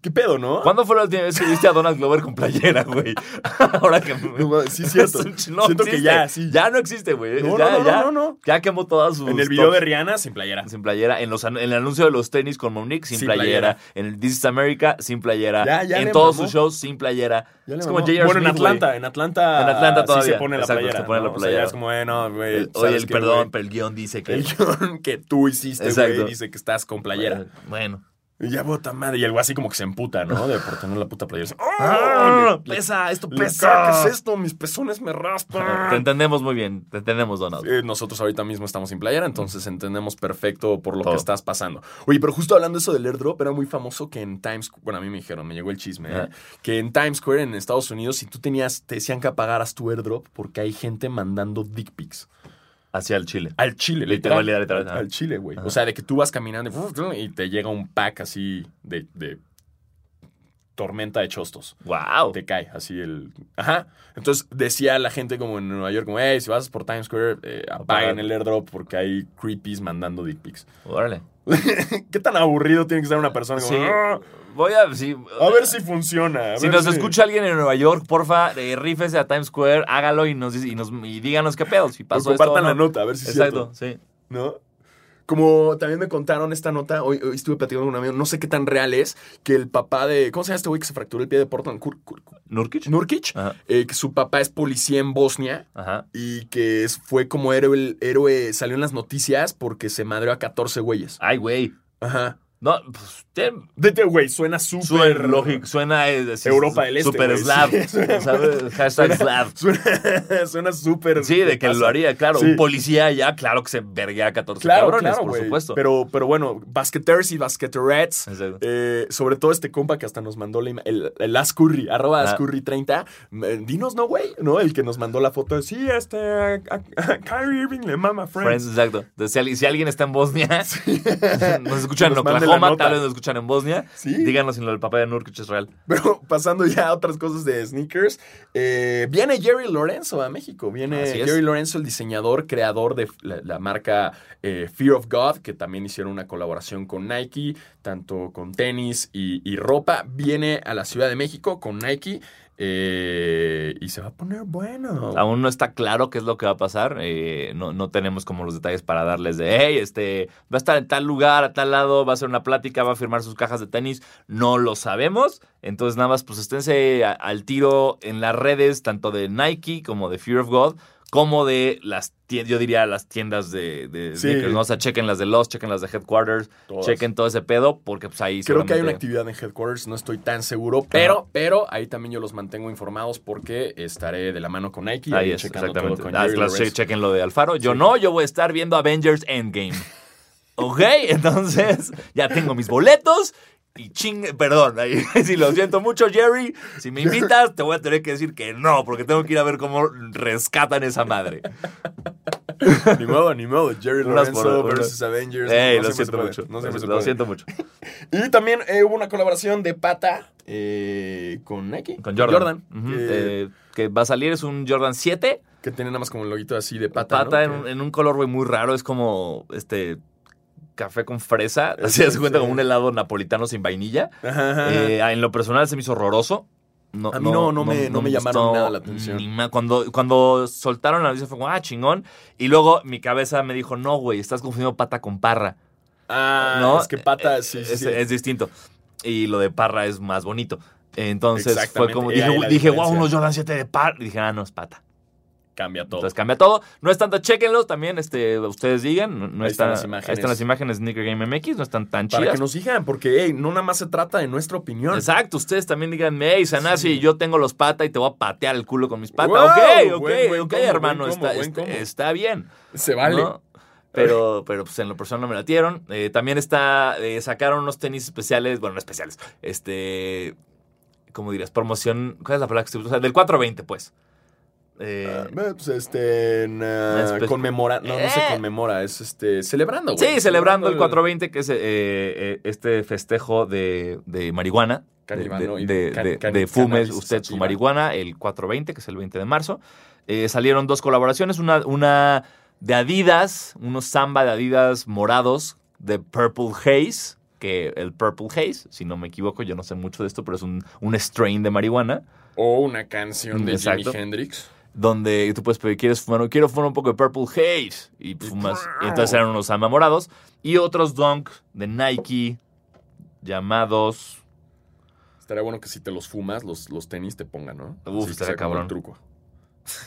S2: ¿Qué pedo, no?
S1: ¿Cuándo fue la última vez que viste a Donald Glover con playera, güey? Ahora que...
S2: No, sí, cierto.
S1: No
S2: Siento que ya, sí.
S1: Ya no existe, güey.
S2: No,
S1: ya,
S2: no, no,
S1: ya,
S2: no, no.
S1: ya quemó todas sus...
S2: En el video de Rihanna, sin playera.
S1: Sin playera. En, los, en el anuncio de los tenis con Monique, sin,
S2: Sin
S1: playera.
S2: playera.
S1: En el This is America, sin playera.
S2: Ya, ya
S1: en
S2: le
S1: todos
S2: mamó.
S1: sus shows, sin playera.
S2: Ya
S1: es como J.R.
S2: Bueno, en
S1: Smith.
S2: Atlanta, en Atlanta.
S1: En Atlanta
S2: sí
S1: todavía.
S2: se pone la
S1: Exacto,
S2: playera.
S1: se pone la
S2: ¿no? O sea, ya
S1: playera.
S2: es como, eh, no, güey.
S1: Oye,
S2: ¿sabes
S1: el perdón, pero el guion dice que...
S2: El guion que tú hiciste, güey, dice que estás con playera.
S1: Bueno,
S2: ya bota madre. Y güey así como que se emputa, ¿no? De por tener la puta playera. ¡Oh!
S1: ¡Ah!
S2: Le- le-
S1: pesa, esto
S2: le
S1: pesa.
S2: caga, ¿Qué es esto? Mis pezones me
S1: Te
S2: raspan.
S1: entendemos muy bien, te entendemos, Donald.
S2: Eh, nosotros ahorita mismo estamos sin playera, entonces entendemos perfecto por lo
S1: Todo.
S2: que estás pasando. Oye, pero justo hablando eso del airdrop, era muy famoso que en Times Square, bueno, a mí me dijeron, me llegó el chisme, ¿eh? Que en Times Square, en Estados Unidos, si tú tenías, te decían que apagaras tu airdrop porque hay gente mandando dick pics.
S1: Hacia el Chile.
S2: Al Chile,
S1: Literal,
S2: literal.
S1: literal,
S2: al, Chile, güey. O sea, de que tú vas caminando y, y te llega un pack así de, de tormenta de chostos.
S1: Wow.
S2: Te cae así el... Ajá. Entonces decía la gente como en Nueva York, como, hey, si vas por Times Square, eh, apaguen el airdrop porque hay creepies mandando dick pics.
S1: Órale.
S2: ¿Qué tan aburrido tiene que estar una persona? Como,
S1: Sí.
S2: "Ah,
S1: Voy a. sí,
S2: a ver si funciona.
S1: Si nos
S2: si-".
S1: escucha alguien en Nueva York, porfa, eh, rífese a Times Square, hágalo y, nos, y, nos, y díganos qué pedo, si pasó o
S2: compartan
S1: no.
S2: la nota, a ver si es
S1: Exacto,
S2: cierto.
S1: sí.
S2: ¿No? Como también me contaron esta nota, hoy, hoy estuve platicando con un amigo, no sé qué tan real es, que el papá de. ¿Cómo se llama este güey que se fracturó el pie de Portland? Kur- Kur- Kur-
S1: ¿Nurkic?
S2: Nurkic.
S1: Ajá,
S2: eh, que su papá es policía en Bosnia
S1: ajá.
S2: y que fue como héroe, héroe, salió en las noticias porque se madreó a 14 güeyes.
S1: Ay, güey.
S2: Ajá.
S1: No, pues,
S2: Vete, güey, suena súper.
S1: suena lógico, suena eh,
S2: Europa del Este,
S1: Super
S2: güey,
S1: slav,
S2: sí, suena-
S1: ¿sabes? Hashtag slav.
S2: Suena súper.
S1: Sí, de que
S2: pasa.
S1: lo haría, claro.
S2: Sí.
S1: Un policía ya, claro que se verguea a 14
S2: Claro,
S1: cabrones,
S2: claro,
S1: por supuesto.
S2: Pero, pero bueno, basqueters y basqueterettes.
S1: Exacto.
S2: eh, sobre todo este compa que hasta nos mandó la el, el Ascurry, arroba
S1: Ah.
S2: Ascurry30. eh, Dinos, ¿no, güey? ¿No? El que nos mandó la foto. de, Sí, este. A, a- a Kyrie Irving le mama Friends.
S1: Friends, exacto. Entonces, si, alguien, está en Bosnia, nos escuchan en Oklahoma,
S2: nota.
S1: tal vez nos escuchan en Bosnia.
S2: Sí.
S1: Díganos si lo del papá de Nurkic es real.
S2: Pero pasando ya a otras cosas de sneakers, eh, viene Jerry Lorenzo a México. Viene. Jerry Lorenzo, el diseñador, creador de la, la marca eh, Fear of God, que también hicieron una colaboración con Nike, tanto con tenis y, y ropa. Viene a la Ciudad de México con Nike eh, y se va a poner bueno.
S1: Aún no está claro qué es lo que va a pasar. eh, no, no tenemos como los detalles para darles de, hey, este, va a estar en tal lugar, a tal lado, va a hacer una plática, va a firmar sus cajas de tenis. No lo sabemos. Entonces, nada más, pues esténse al tiro en las redes, tanto de Nike como de Fear of God, como de las tiendas, yo diría las tiendas de, de
S2: Sí.
S1: sneakers, ¿no? O sea, chequen las de Lost, chequen las de Headquarters,
S2: Todas.
S1: chequen todo ese pedo, porque pues ahí
S2: Creo que hay una actividad en Headquarters, no estoy tan seguro, pero, pero ahí también yo los mantengo informados porque estaré de la mano con Nike.
S1: Ahí
S2: ahí
S1: es,
S2: checando
S1: exactamente.
S2: todo con
S1: Ah, claro, che- chequen lo de Alfaro. Yo
S2: Sí.
S1: no, yo voy a estar viendo Avengers Endgame. ¿Ok? Entonces, ya tengo mis boletos. Y ching, perdón, ahí, si lo siento mucho, Jerry. Si me invitas, te voy a tener que decir que no, porque tengo que ir a ver cómo rescatan esa madre.
S2: Ni modo, ni modo. Jerry
S1: Unas
S2: Lorenzo
S1: por-
S2: versus Avengers.
S1: Ey,
S2: no
S1: lo siento mucho.
S2: no
S1: lo siento mucho.
S2: Y también eh, hubo una colaboración de Pata eh, con Nike.
S1: Con Jordan.
S2: Que,
S1: eh, que va a salir, es un Jordan 7.
S2: que tiene nada más como el loguito así de Pata.
S1: Pata
S2: ¿no?
S1: en, un- en un color, güey, muy raro. Es como este café con fresa.
S2: Es-
S1: Así se cuenta
S2: sí.
S1: como un helado napolitano sin vainilla. Eh, en lo personal se me hizo horroroso.
S2: A mí no- no me- no me llamaron nada la atención.
S1: cuando, cuando soltaron la noticia fue como, ah, chingón. Y luego mi cabeza me dijo, no, güey, estás confundiendo pata con parra.
S2: ah,
S1: ¿no?
S2: es que Pata, sí, sí,
S1: es,
S2: sí.
S1: es distinto. Y lo de parra es más bonito. Entonces fue como, dije, dije wow, unos Jordan 7 de par. Y dije, ah, no, es pata.
S2: Cambia todo.
S1: Entonces cambia todo. No es tanto, chequenlos también, este, ustedes digan. No, no
S2: Ahí
S1: está-
S2: están las imágenes.
S1: Ahí están las imágenes de Sneaker Game MX, no están tan
S2: Para
S1: chidas.
S2: que nos digan, porque hey, no nada más se trata de nuestra opinión.
S1: Exacto, ustedes también díganme, hey, Sanasi,
S2: Sí.
S1: yo tengo los patas y te voy a patear el culo con mis patas.
S2: Wow,
S1: ok, ok,
S2: buen- buen
S1: ok, hermano, está, está- está bien.
S2: Se vale.
S1: ¿no? Pero, pero pues en lo personal no me latieron. Eh, también está, eh, sacaron unos tenis especiales, bueno, no especiales, este, ¿cómo dirías? Promoción, ¿cuál es la palabra que estoy usando? Del 420, pues. Eh,
S2: Ah, pues este, ah, conmemora, no, no se
S1: Eh.
S2: conmemora, es este, celebrando, güey.
S1: sí, celebrando el 420, que es eh, este festejo de, de marihuana. De, de,
S2: y
S1: de-
S2: can-
S1: de-
S2: can-
S1: de fumes usted su marihuana el 420, que es el 20 de marzo. Salieron dos colaboraciones, una, una de Adidas, unos samba de Adidas morados de Purple Haze, que el Purple Haze, si no me equivoco, yo no sé mucho de esto, pero es un, un strain de marihuana,
S2: O una canción de
S1: Exacto.
S2: Jimi Hendrix.
S1: Donde tú puedes pedir, ¿quieres fumar? Quiero fumar un poco de Purple Haze. Y fumas. Y entonces eran unos samba morados. Y otros Dunk de Nike llamados...
S2: Estaría bueno que si te los fumas, los, los tenis te pongan, ¿no?
S1: Uf,
S2: Así
S1: estaría cabrón.
S2: el truco.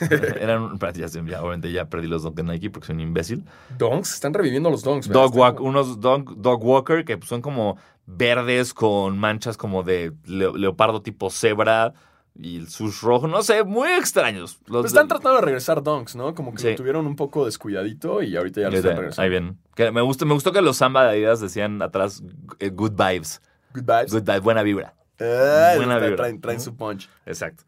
S1: Eran, ya, sé, ya, obviamente ya perdí los Dunk de Nike porque soy un imbécil.
S2: Donks, están reviviendo los donks.
S1: Dog, walk, unos dog, dog Walker que son como verdes con manchas como de leo- leopardo tipo cebra y el sus rojo, no sé, muy extraños. Los
S2: Pues están
S1: de-
S2: tratando de regresar donks, ¿no? Como que
S1: Sí.
S2: lo tuvieron un poco descuidadito y ahorita ya lo están regresando.
S1: ahí bien. Que me, gustó, me gustó que los samba de Adidas decían atrás eh, good vibes.
S2: Good vibes.
S1: Good vibes, buena vibra.
S2: Ah,
S1: Buena vibra.
S2: traen, su punch.
S1: Exacto.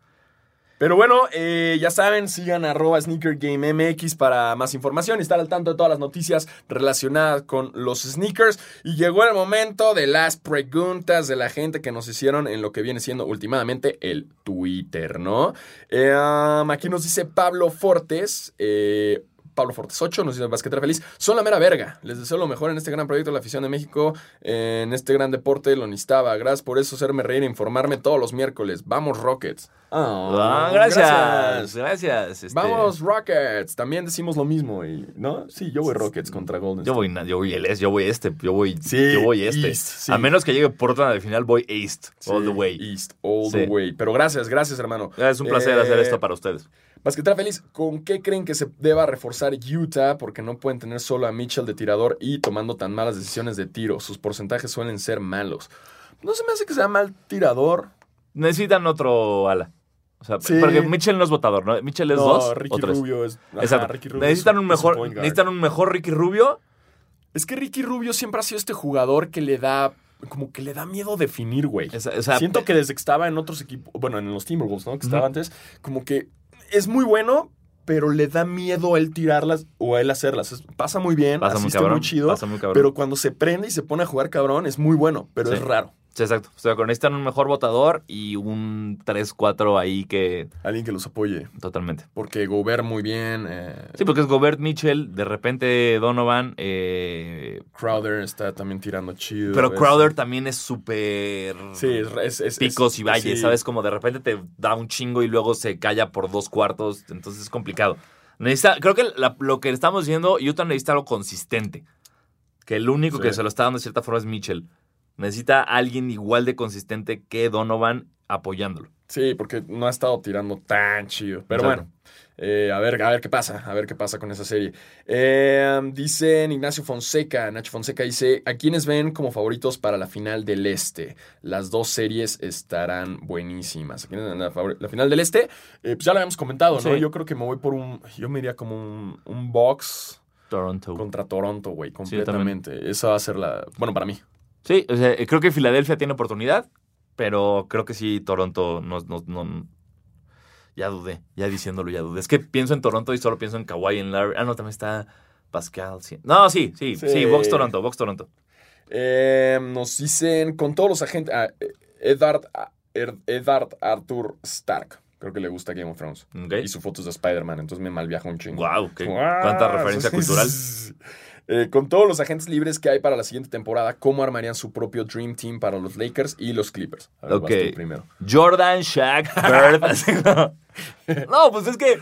S2: Pero bueno, eh, ya saben, sigan arroba sneakergamemx para más información y estar al tanto de todas las noticias relacionadas con los sneakers. Y llegó el momento de las preguntas de la gente que nos hicieron en lo que viene siendo últimamente el Twitter, ¿no? Eh, um, aquí nos dice Pablo Fortes. eh, Pablo Fortes 8 nos dice Basquetera Feliz. Son la mera verga. Les deseo lo mejor en este gran proyecto de la afición de México. eh, En este gran deporte lo necesitaba. Gracias por eso, hacerme reír e informarme todos los miércoles. Vamos, Rockets.
S1: Ah, gracias. Gracias. este,
S2: Vamos, Rockets. También decimos lo mismo. Y, ¿No? Sí, yo voy Rockets contra Golden
S1: Yo
S2: State.
S1: voy, yo voy el este, yo voy este, yo voy,
S2: Sí,
S1: yo voy este.
S2: East, sí.
S1: A menos que llegue Portland al final, voy East,
S2: Sí,
S1: all the way.
S2: East, all the way. Pero gracias, gracias, hermano.
S1: Es un placer
S2: Eh,
S1: hacer esto para ustedes.
S2: Basquetera Feliz, ¿con qué creen que se deba reforzar Utah? Porque no pueden tener solo a Mitchell de tirador y tomando tan malas decisiones de tiro. Sus porcentajes suelen ser malos. No se me hace que sea mal tirador.
S1: Necesitan otro ala. O sea,
S2: Sí.
S1: porque Mitchell no es votador, ¿no? Mitchell es
S2: no,
S1: dos
S2: Ricky
S1: o tres.
S2: Rubio es. ajá,
S1: Exacto.
S2: Ricky Rubio
S1: necesitan
S2: es-
S1: un mejor, necesitan un mejor Ricky Rubio.
S2: Es que Ricky Rubio siempre ha sido este jugador que le da. Como que le da miedo definir, güey. Siento que desde que estaba en otros equipos, bueno, en los Timberwolves, ¿no? Que estaba antes, como que es muy bueno, pero le da miedo a él tirarlas o a él hacerlas. Es- pasa muy bien,
S1: pasa muy
S2: asiste
S1: cabrón.
S2: muy chido,
S1: pasa muy cabrón.
S2: pero cuando se prende y se pone a jugar cabrón es muy bueno, pero
S1: Sí.
S2: es raro.
S1: Sí, exacto. O sea, necesitan un mejor votador y un 3-4 ahí que
S2: Alguien que los apoye,
S1: totalmente.
S2: porque Gobert muy bien, eh,
S1: Sí, porque es Gobert Mitchell, de repente Donovan, eh,
S2: Crowder está también tirando chido.
S1: pero Crowder también es súper
S2: Sí, es,
S1: picos
S2: es-
S1: y valles,
S2: sí.
S1: ¿sabes? Como de repente te da un chingo y luego se calla por dos cuartos, entonces es complicado. Necesita, creo que la- lo que estamos diciendo, Utah necesita algo consistente. Que el único
S2: Sí.
S1: que se lo está dando de cierta forma es Mitchell. Necesita alguien igual de consistente que Donovan apoyándolo.
S2: Sí, porque no ha estado tirando tan chido. Pero
S1: Exacto.
S2: bueno, eh, a, ver, a ver qué pasa, a ver qué pasa con esa serie. Eh, dicen Ignacio Fonseca, Nacho Fonseca dice, ¿a quiénes ven como favoritos para la final del Este? Las dos series estarán buenísimas. ¿A quiénes ven la, la final del Este? Eh, pues ya lo habíamos comentado, ¿no?
S1: Sí.
S2: Yo creo que me voy por un, yo me iría como un, un box
S1: Toronto.
S2: contra Toronto, güey, completamente. Esa va a ser la, bueno, para mí.
S1: Sí, o sea, creo que Filadelfia tiene oportunidad, pero creo que sí, Toronto no, no, no- ya dudé, ya diciéndolo, ya dudé. Es que pienso en Toronto y solo pienso en Kawhi en Larry. Ah, no, también está Pascal. sí. No, sí, sí, sí,
S2: Sí.
S1: Box Toronto, Box Toronto.
S2: Eh, nos dicen con todos los agentes. ah, Eddard, ah, Eddard Arthur Stark. Creo que le gusta Game of Thrones.
S1: ¿Ok?
S2: Y su foto es de Spider-Man, entonces me malviaja un chingo.
S1: Guau, qué-
S2: Ah,
S1: cuánta referencia cultural.
S2: Eh, con todos los agentes libres que hay para la siguiente temporada, ¿cómo armarían su propio Dream Team para los Lakers y los Clippers? A ver, vas
S1: Ok.
S2: tú primero.
S1: Jordan, Shaq, Bird. no. Pues es que,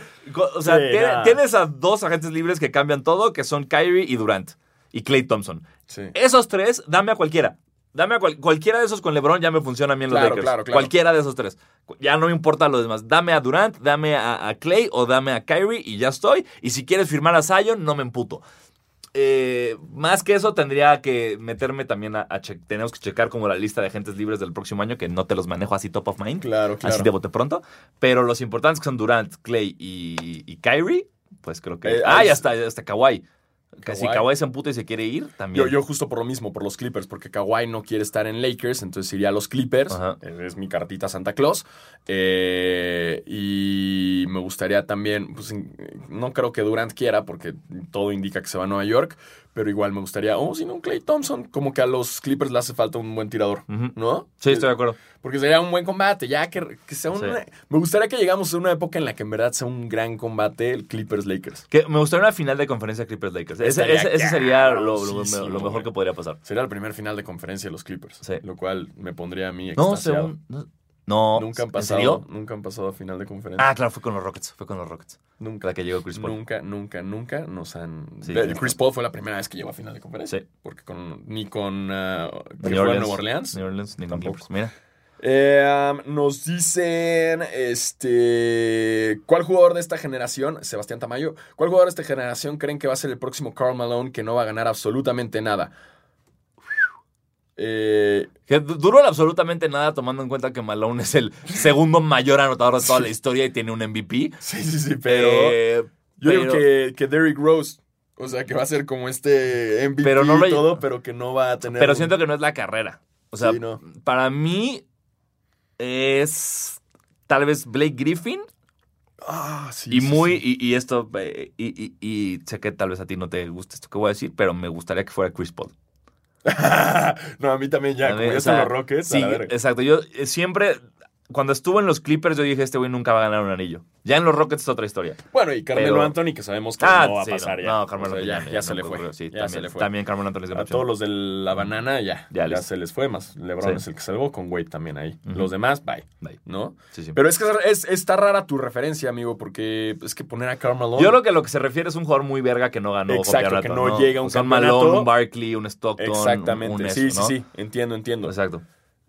S1: o sea,
S2: Sí,
S1: tiene-
S2: nada.
S1: tienes a dos agentes libres que cambian todo, que son Kyrie y Durant. Y Clay Thompson.
S2: Sí.
S1: Esos tres, dame a cualquiera. Dame a cual- cualquiera de esos con LeBron ya me funciona bien los
S2: Claro,
S1: Lakers.
S2: claro, claro.
S1: Cualquiera de esos tres. Ya no me importa lo demás. Dame a Durant, dame a, a Clay o dame a Kyrie y ya estoy. Y si quieres firmar a Zion, no me emputo. Eh, más que eso, tendría que meterme también a, a Tenemos que checar como la lista de agentes libres del próximo año, que no te los manejo así top of mind.
S2: Claro, claro.
S1: Así de bote pronto. Pero los importantes que son Durant, Clay y, y Kyrie, pues creo que.
S2: Eh,
S1: ah,
S2: ahí
S1: y
S2: es-
S1: hasta, hasta Kawhi. Que si
S2: Kawhi.
S1: Kawhi se emputa y se quiere ir, también.
S2: Yo, yo justo por lo mismo, por los Clippers, porque Kawhi no quiere estar en Lakers, entonces iría a los Clippers.
S1: Ajá.
S2: Eh, Es mi cartita Santa Claus. Eh, y me gustaría también, pues in- no creo que Durant quiera, porque todo indica que se va a Nueva York, pero igual me gustaría, oh, si no, Clay Thompson, como que a los Clippers le hace falta un buen tirador. ¿no?
S1: Sí, estoy de acuerdo.
S2: Porque sería un buen combate, ya que, que sea un...
S1: Sí.
S2: Me gustaría que llegamos a una época en la que en verdad sea un gran combate el Clippers-Lakers.
S1: Que me gustaría una final de conferencia Clippers Lakers. Ese,
S2: Estaría
S1: ese- ese sería lo, lo-
S2: cabrosísimo,
S1: lo mejor que podría pasar.
S2: Sería el primer final de conferencia de los Clippers,
S1: Sí.
S2: lo cual me pondría a mí
S1: No,
S2: extasiado.
S1: según. No. No,
S2: Nunca han
S1: ¿en
S2: pasado,
S1: serio?
S2: nunca han pasado a final de conferencia.
S1: Ah, claro, fue con los Rockets. Fue con los Rockets.
S2: nunca.
S1: La que llegó Chris Paul.
S2: Nunca, nunca, nunca nos han.
S1: Sí,
S2: Chris Paul fue la primera vez que llegó a final de conferencia.
S1: Sí.
S2: Porque con, ni con. que
S1: New Orleans.
S2: Nueva Orleans.
S1: New Orleans, ni con
S2: Tampoco.
S1: Clippers. Mira.
S2: Eh, um, nos dicen, este, ¿cuál jugador de esta generación, Sebastián Tamayo, cuál jugador de esta generación creen que va a ser el próximo Carl Malone que no va a ganar absolutamente nada? Eh,
S1: Que du- duró absolutamente nada tomando en cuenta que Malone es el segundo mayor anotador de toda la historia y tiene un MVP.
S2: sí, sí, sí, pero
S1: Eh,
S2: yo digo
S1: pero-
S2: que, que Derrick Rose, o sea, que va a ser como este MVP
S1: Pero no lo-
S2: y todo, pero que no va a tener...
S1: Pero
S2: un-
S1: siento que no es la carrera. O sea,
S2: Sí, no.
S1: para mí es tal vez Blake Griffin
S2: Ah, sí,
S1: y
S2: sí,
S1: muy,
S2: sí.
S1: y, y esto, eh, y, y- y sé que tal vez a ti no te guste esto que voy a decir, pero me gustaría que fuera Chris Paul.
S2: no, a mí también ya,
S1: A
S2: como
S1: mí,
S2: ya
S1: o sea,
S2: los Rockets,
S1: Sí,
S2: a la verga.
S1: exacto. Yo eh, siempre, cuando estuvo en los Clippers, yo dije, este güey nunca va a ganar un anillo. Ya en los Rockets es otra historia.
S2: Bueno, y Carmelo
S1: Pero-
S2: Anthony, que sabemos que
S1: Ah,
S2: no va a pasar
S1: no,
S2: ya.
S1: No, Carmelo
S2: O sea, ya, ya se
S1: no
S2: le fue.
S1: Sí,
S2: ya
S1: también,
S2: se le fue.
S1: También Carmelo Anthony es
S2: A todos los de la banana ya,
S1: Ya les-
S2: se les fue más. LeBron
S1: Sí.
S2: es el que salvó con Wade también ahí. Los demás, bye.
S1: Bye.
S2: ¿No?
S1: Sí, sí.
S2: Pero es que es, está rara tu referencia, amigo, porque es que poner a Carmelo.
S1: Yo creo que lo que se refiere es un jugador muy verga que no ganó
S2: Exacto, que no llega a un
S1: O sea,
S2: campeonato.
S1: Malone, un Barkley, un Stockton, un-
S2: Exactamente.
S1: un
S2: sí, sí, sí. Entiendo, entiendo.
S1: Exacto.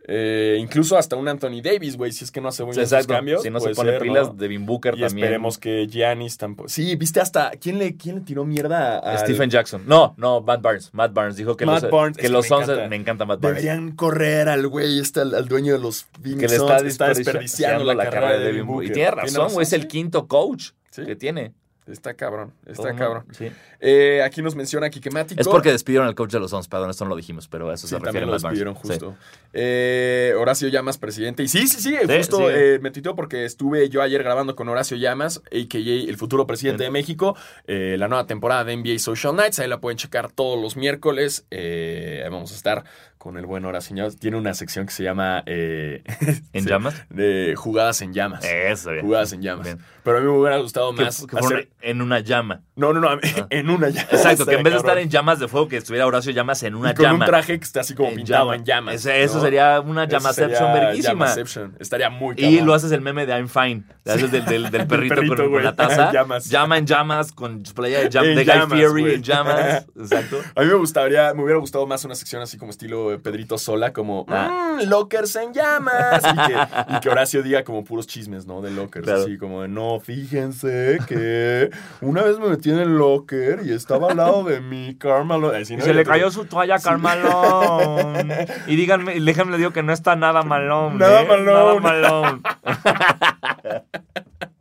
S2: Eh, incluso hasta un Anthony Davis, güey, si es que no hace muy bien sus cambios.
S1: si no se pone
S2: ser,
S1: pilas,
S2: ¿no?
S1: Devin Booker
S2: Y
S1: también.
S2: esperemos que Giannis tampoco. Sí, viste hasta. ¿Quién le, quién le tiró mierda a.
S1: Stephen Jackson. No, no, Matt Barnes. Matt Barnes dijo que
S2: Matt
S1: los,
S2: Barnes,
S1: que los
S2: me
S1: Suns
S2: encanta.
S1: me encanta Matt Barnes.
S2: Deberían correr al güey, este, al, al dueño de los Phoenix
S1: que le
S2: Suns,
S1: está, desperdiciando la, carrera de Devin Booker. Y tiene razón, güey, es el quinto coach
S2: Sí.
S1: que tiene.
S2: Está cabrón, está cabrón.
S1: sí.
S2: Eh, aquí nos menciona Kikemático.
S1: Es porque despidieron al coach de los Suns, perdón, esto no lo dijimos, pero a eso
S2: Sí,
S1: se refiere
S2: también lo
S1: Matt Barnes.
S2: despidieron
S1: Sí.
S2: justo. Eh, Horacio Llamas, presidente. Y sí, sí, sí, justo
S1: sí.
S2: eh, me titó porque estuve yo ayer grabando con Horacio Llamas, a.k.a. el futuro presidente de México, eh, la nueva temporada de NBA Social Nights. Ahí la pueden checar todos los miércoles. Ahí vamos a estar con el buen Horacio. Tiene una sección que se llama... eh,
S1: ¿En
S2: sí,
S1: llamas?
S2: De jugadas en llamas.
S1: Eso, bien.
S2: Jugadas en llamas.
S1: Bien.
S2: Pero a mí me hubiera gustado más
S1: que fuera
S2: hacer-
S1: en una llama.
S2: No, no, no, en una llama.
S1: Exacto, que en vez de estar en llamas de fuego, que estuviera Horacio Llamas en una
S2: Y con
S1: llama.
S2: un traje que está así como
S1: en
S2: pintado
S1: llama.
S2: en llamas.
S1: Ese- eso
S2: ¿no?
S1: sería una llamaception verguísima.
S2: llamaception. Estaría muy
S1: Y
S2: cabrón.
S1: lo haces el meme de I'm fine. Haces del, del, del perrito,
S2: perrito,
S1: con, la taza.
S2: Llamas.
S1: Llama en llamas con playa de, jam- de Guy
S2: llamas,
S1: Fieri
S2: güey.
S1: en llamas. Exacto.
S2: A mí me gustaría, me hubiera gustado más una sección así como estilo eh, Pedrito Sola, como
S1: Ah.
S2: "Mm, lockers en llamas. Y que, y que Horacio diga como puros chismes, ¿no? De lockers.
S1: Claro.
S2: Así como de, no, fíjense que una vez me metí en el locker y estaba al lado de mi Carmelo. Así,
S1: Y
S2: ¿no?
S1: se le cayó su toalla a Carmalón. y díganme, déjenme le digo que no está nada malón.
S2: Nada
S1: ¿eh?
S2: malón.
S1: Nada malón.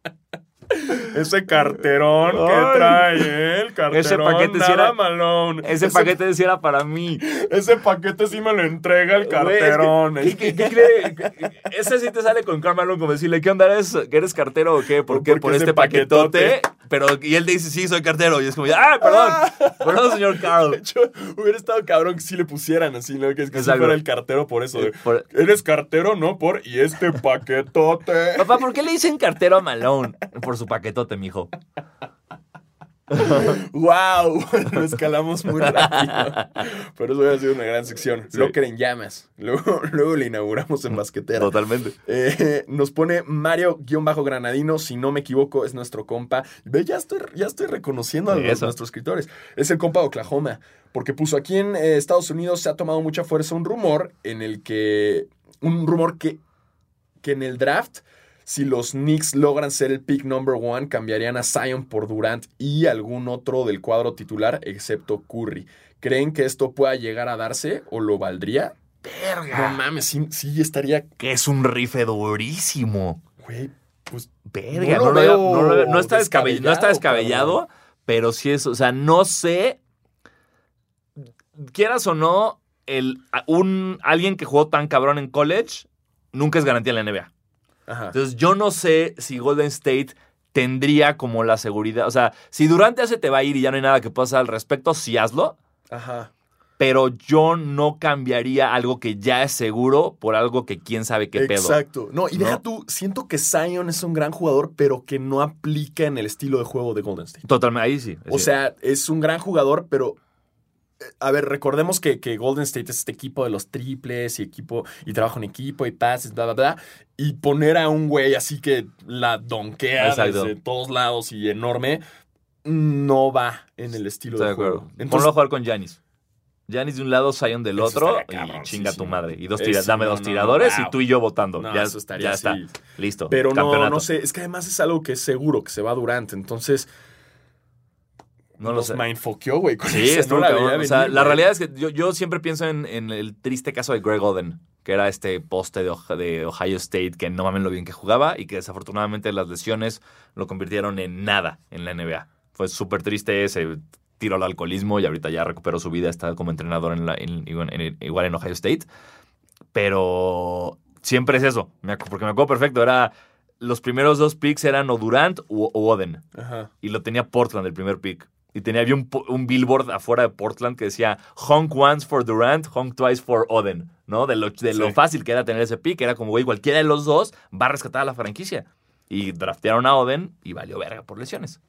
S2: Ese carterón que trae, ¿eh? El carterón.
S1: Ese paquete sí
S2: nada
S1: era-
S2: malón.
S1: Ese paquete sí era para mí.
S2: Ese paquete sí me lo entrega el carterón.
S1: Güey, es que- ¿qué- qué- qué? Ese sí te sale con Carmelo como decirle, ¿qué onda eres? ¿Que eres cartero o qué? ¿Por qué?
S2: Porque
S1: Por este paquetote.
S2: paquetote.
S1: Pero, y él dice, sí, soy cartero. Y es como, ah, perdón. Perdón, señor
S2: De
S1: Carl.
S2: hecho, hubiera estado cabrón que sí le pusieran así, ¿no? Que es que fuera el cartero por eso. de,
S1: Por-
S2: Eres cartero, ¿no? Por. Y este paquetote.
S1: Papá, ¿por qué le dicen cartero a Malone? Por su paquetote, mijo.
S2: ¡Wow! Lo escalamos muy rápido. Pero eso hubiera sido una gran sección.
S1: Sí.
S2: Locker en llamas. Luego, luego le inauguramos en basquetera.
S1: Totalmente.
S2: Eh, nos pone Mario-Granadino, si no me equivoco, es nuestro compa. Ve, ya estoy, ya estoy reconociendo a los- nuestros escritores. Es el compa de Oklahoma, porque puso aquí en eh, Estados Unidos se ha tomado mucha fuerza un rumor en el que. Un rumor que, que en el draft, si los Knicks logran ser el pick number one, cambiarían a Zion por Durant y algún otro del cuadro titular, excepto Curry. ¿Creen que esto pueda llegar a darse o lo valdría? No mames, sí, sí estaría.
S1: Que es un rife durísimo.
S2: Güey, pues
S1: Verga,
S2: No
S1: no,
S2: lo
S1: lo veo-
S2: veo
S1: no lo veo- no está descabellado, no está
S2: descabellado,
S1: descabellado pero sí es, o sea, no sé, quieras o no, el, un, alguien que jugó tan cabrón en college nunca es garantía en la NBA.
S2: Ajá.
S1: Entonces yo no sé si Golden State tendría como la seguridad, o sea, si Durante ya se te va a ir y ya no hay nada que pueda hacer al respecto, sí hazlo,
S2: Ajá.
S1: pero yo no cambiaría algo que ya es seguro por algo que quién sabe qué pedo.
S2: Exacto. No, y deja
S1: ¿No?
S2: tú, siento que Zion es un gran jugador, pero que no aplica en el estilo de juego de Golden State.
S1: Totalmente, ahí sí.
S2: O
S1: sí.
S2: sea, es un gran jugador, pero. A ver, recordemos que, que Golden State es este equipo de los triples y equipo y trabajo en equipo y pases, bla, bla, bla. Y poner a un güey así que la donkea
S1: Exacto.
S2: desde todos lados y enorme, no va en el estilo
S1: Estoy
S2: de
S1: de acuerdo.
S2: juego.
S1: Ponlo a
S2: Entonces,
S1: jugar con Giannis. Giannis de un lado, Zion del otro, y chinga
S2: sí,
S1: tu
S2: sí.
S1: madre. Y dos tira- dame
S2: no,
S1: dos
S2: no,
S1: tiradores y tú y yo votando. Ya,
S2: eso estaría
S1: ya está. Listo.
S2: Pero no, no sé, es que además es algo que es seguro que se va Durant, entonces
S1: No lo sé.
S2: güey. con
S1: Sí,
S2: ese,
S1: estuvo
S2: no
S1: cabrón. O sea,
S2: venir,
S1: la
S2: güey.
S1: realidad es que yo, yo siempre pienso en, en el triste caso de Greg Oden, que era este poste de, Ohio State, que no mames lo bien que jugaba y que desafortunadamente las lesiones lo convirtieron en nada en la NBA. Fue súper triste, se tiró al alcoholismo y ahorita ya recuperó su vida, está como entrenador en la, en- igual, en, igual en Ohio State. Pero siempre es eso, porque me acuerdo perfecto, era... Los primeros dos picks eran o Durant o, o Oden
S2: Ajá.
S1: y lo tenía Portland el primer pick. Y tenía había un, un billboard afuera de Portland que decía honk once for Durant, honk twice for Oden, ¿no? De lo, de lo fácil que era tener ese pick. Era como, güey, cualquiera de los dos va a rescatar a la franquicia. Y draftearon a Oden y valió verga por lesiones.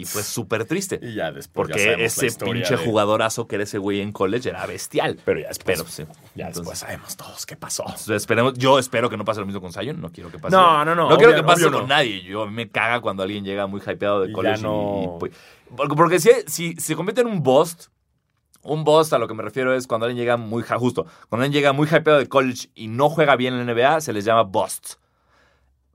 S1: Y fue súper triste.
S2: Y ya después
S1: Porque ese pinche
S2: de-
S1: jugadorazo que era ese güey en college era bestial.
S2: Pero ya después,
S1: Pero sí.
S2: ya
S1: Entonces,
S2: después sabemos todos qué pasó.
S1: esperemos, yo espero que no pase lo mismo con Zion. No quiero que pase.
S2: No, no, no,
S1: No quiero que pase con
S2: no.
S1: nadie. Yo a mí me caga cuando alguien llega muy hypeado de
S2: Y
S1: college.
S2: ya no-
S1: y- y, pues, porque, porque si, si se convierte en un bust, un bust a lo que me refiero es cuando alguien llega muy justo, cuando alguien llega muy hypeado de college y no juega bien en la NBA, se les llama bust.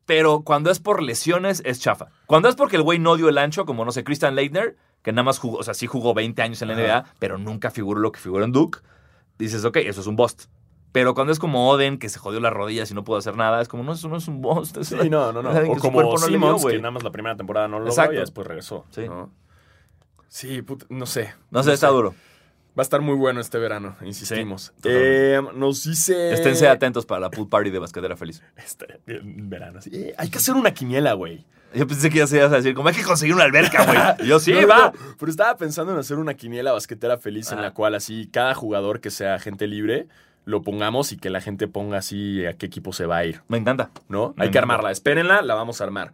S1: Pero cuando es por lesiones, es chafa. Cuando es porque el güey no dio el ancho, como no sé, Christian Leitner, que nada más jugó, o sea, sí jugó 20 años en la
S2: Ajá.
S1: NBA, pero nunca figuró lo que figuró en Duke, dices, ok, eso es un bust. Pero cuando es como Oden, que se jodió las rodillas y no pudo hacer nada, es como, no, eso no es un bust. es
S2: Sí, no, no, no. O como
S1: no dio,
S2: Simmons,
S1: güey.
S2: que nada más la primera temporada no lo logró
S1: Exacto.
S2: y después regresó.
S1: Sí.
S2: ¿no? Sí, puta, no sé.
S1: No sé, está duro.
S2: Va a estar muy bueno este verano, insistimos.
S1: totalmente.
S2: Eh, nos dice...
S1: Esténse atentos para la pool party de Basquetera Feliz.
S2: Este verano. sí. Eh, hay que hacer una quiniela, güey.
S1: Yo pensé que ya se ibas a decir, como hay que conseguir una alberca, güey. Yo, sí,
S2: No,
S1: va.
S2: no, Pero estaba pensando en hacer una quiniela basquetera feliz en
S1: Ah.
S2: la cual así cada jugador que sea gente libre lo pongamos y que la gente ponga así a qué equipo se va a ir,
S1: Me encanta.
S2: ¿no?
S1: Me
S2: Hay que armarla. Espérenla, la vamos a armar.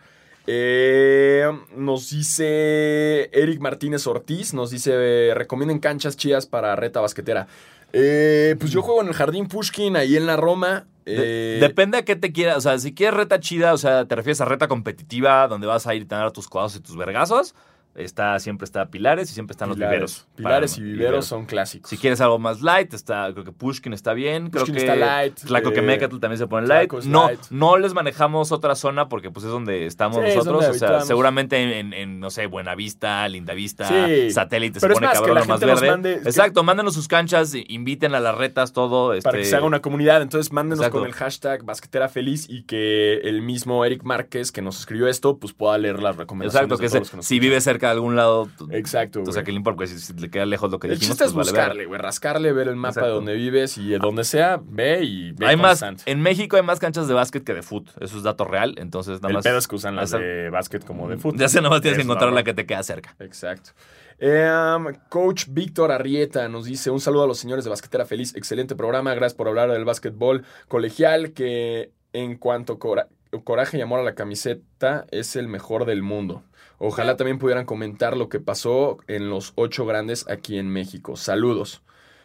S2: Eh, nos dice Eric Martínez Ortiz, nos dice, eh, recomienden canchas chidas para reta basquetera. Eh, pues yo juego en el Jardín Pushkin, ahí en la Roma.
S1: De-
S2: Eh,
S1: depende a qué te quieras. O sea, si quieres reta chida, o sea, te refieres a reta competitiva, donde vas a ir a tener tus codazos y tus vergazos. Está, siempre está Pilares y siempre están los viveros.
S2: Pilares
S1: Para-
S2: y viveros son clásicos.
S1: Si quieres algo más light, está, creo que Pushkin está bien. Creo
S2: Pushkin
S1: que
S2: está light,
S1: Tlacoquemecatl
S2: eh,
S1: también se pone light.
S2: Tlaco
S1: No,
S2: light.
S1: no les manejamos otra zona porque pues es donde estamos
S2: Sí, es
S1: nosotros.
S2: donde
S1: o sea, seguramente en, en- en, no sé, Buenavista, Lindavista,
S2: Sí.
S1: Satélite
S2: Pero
S1: se pone
S2: más, que
S1: cabrón
S2: la
S1: lo más verde.
S2: mande- es que-
S1: Exacto, mándenos sus canchas, inviten a las retas, todo.
S2: Para
S1: este,
S2: que se haga una comunidad. Entonces, mándenos
S1: Exacto.
S2: con el hashtag basquetera feliz y que el mismo Eric Márquez que nos escribió esto, pues pueda leer las recomendaciones.
S1: Exacto,
S2: de
S1: que
S2: todos
S1: se-
S2: los que nos
S1: si vive cerca de algún lado,
S2: Exacto.
S1: o sea, que le importa, porque si, le queda lejos lo que
S2: el
S1: dijimos,
S2: chiste es
S1: pues
S2: buscarle, güey, rascarle, ver el mapa
S1: Exacto.
S2: de donde vives y de donde sea, ve y ve
S1: Hay más, en México hay más canchas de básquet que de fút. Eso es dato real, entonces nada
S2: El
S1: más.
S2: pedo es que usan las de básquet como de fútbol.
S1: Ya sé, nada más tienes que encontrar la que te queda cerca.
S2: Exacto. Em, Coach Víctor Arrieta nos dice un saludo a los señores de Basquetera Feliz. Excelente programa. Gracias por hablar del básquetbol colegial que en cuanto cora- coraje y amor a la camiseta es el mejor del mundo. Ojalá también pudieran comentar lo que pasó en los ocho grandes aquí en México. Saludos.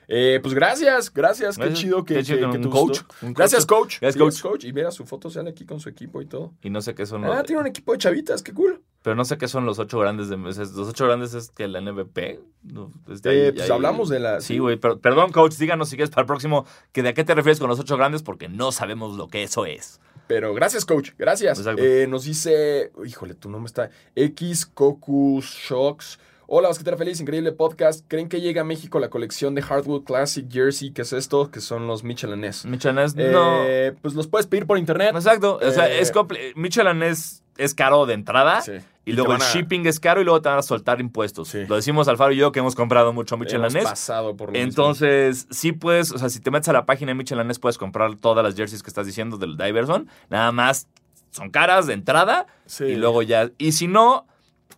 S2: Eh, pues gracias, gracias. Qué chido que,
S1: Qué chido
S2: que-
S1: que
S2: que
S1: un
S2: te
S1: coach,
S2: Gracias, coach.
S1: Gracias, coach.
S2: Y mira, su foto sale aquí con su equipo y todo.
S1: Y no sé qué son
S2: Ah,
S1: los.
S2: tiene un equipo de chavitas, qué cool.
S1: Pero no sé qué son los ocho grandes de. Los ocho grandes es que la NBP. No,
S2: Eh,
S1: ahí-
S2: pues
S1: ahí-
S2: hablamos de la.
S1: Sí, güey. Perdón, coach, díganos si quieres para el próximo. que ¿De a qué te refieres con los ocho grandes? Porque no sabemos lo que eso es.
S2: Pero gracias, coach. Gracias. Eh, nos dice. Híjole, tu nombre está. X Cocus Shocks. Hola, basquetera feliz, increíble podcast. ¿Creen que llega a México la colección de Hardwood Classic Jersey? ¿Qué es esto? Que son los Michelanés.
S1: Michelanés, no.
S2: Eh, pues los puedes pedir por internet.
S1: Exacto. O sea,
S2: eh,
S1: es comple- Michelanés es caro de entrada.
S2: Sí.
S1: Y luego el
S2: a-
S1: shipping es caro y luego te van a soltar impuestos.
S2: Sí.
S1: Lo decimos Alfaro y yo que hemos comprado mucho
S2: Hemos
S1: Michelanés.
S2: pasado por lo mismo.
S1: Entonces, sí puedes, o sea, si te metes a la página de Michelanés puedes comprar todas las jerseys que estás diciendo del Diverson. Nada más son caras de entrada
S2: Sí.
S1: y luego ya. Y si no,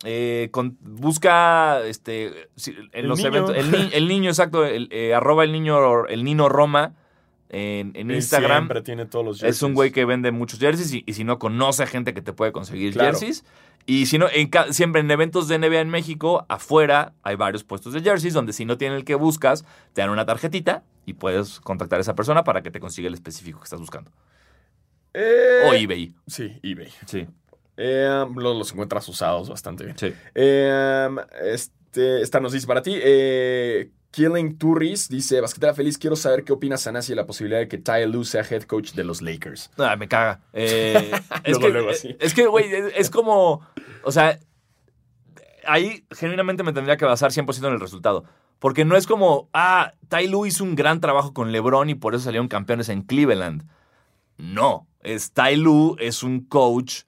S1: eh, con- busca este en
S2: El
S1: los
S2: niño.
S1: eventos. El, ni- el niño, exacto. El, eh, arroba el niño, el Nino Roma en, Instagram.
S2: Siempre tiene todos los
S1: Es
S2: jerseys.
S1: un güey que vende muchos jerseys y, y si no, conoce a gente que te puede conseguir
S2: Claro.
S1: jerseys. Y si no, en siempre en eventos de NBA en México, afuera hay varios puestos de jerseys donde si no tienen el que buscas, te dan una tarjetita y puedes contactar a esa persona para que te consiga el específico que estás buscando.
S2: Eh,
S1: O eBay.
S2: Sí, eBay.
S1: Sí,
S2: Eh, los, los encuentras usados bastante bien.
S1: sí.
S2: Eh, este, esta nos dice para ti. eh, Killing Turris dice, Basquetera Feliz, quiero saber qué opina Sanasi de la posibilidad de que Ty Lue sea head coach de los Lakers.
S1: Ah, me caga. Eh, es,
S2: Luego,
S1: que,
S2: luego, así.
S1: es que, güey, es, es como. O sea, ahí genuinamente me tendría que basar 100% en el resultado. Porque no es como, ah, Ty Lue hizo un gran trabajo con LeBron y por eso salieron campeones en Cleveland. No, es Ty Lue es un coach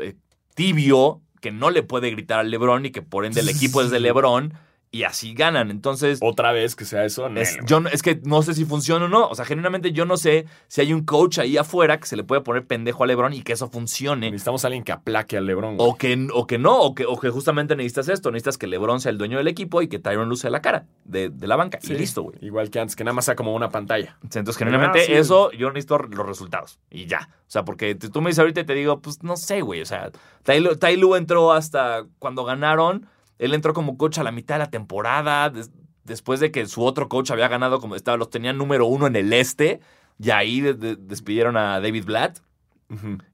S1: eh, tibio que no le puede gritar al LeBron y que por ende el equipo es de LeBron y así ganan. Entonces,
S2: Otra vez que sea eso,
S1: es,
S2: Nel,
S1: yo no- es que no sé si funciona o no. O sea, genuinamente yo no sé si hay un coach ahí afuera que se le puede poner pendejo a LeBron y que eso funcione.
S2: Necesitamos a alguien que aplaque al LeBron. güey.
S1: O que, o que no, o que, o que justamente necesitas esto. Necesitas que LeBron sea el dueño del equipo y que Tyron luce la cara de, de la banca.
S2: Sí.
S1: Y listo, güey.
S2: Igual que antes, que nada más sea como una pantalla.
S1: Entonces, generalmente
S2: Ah, sí.
S1: eso yo necesito los resultados. Y ya. O sea, porque tú me dices ahorita y te digo, pues no sé, güey. O sea, Ty Lue- Ty Lue entró hasta cuando ganaron. Él entró como coach a la mitad de la temporada. des- después de que su otro coach había ganado, como estaba, los tenían número uno en el este. Y ahí de- de- despidieron a David Blatt.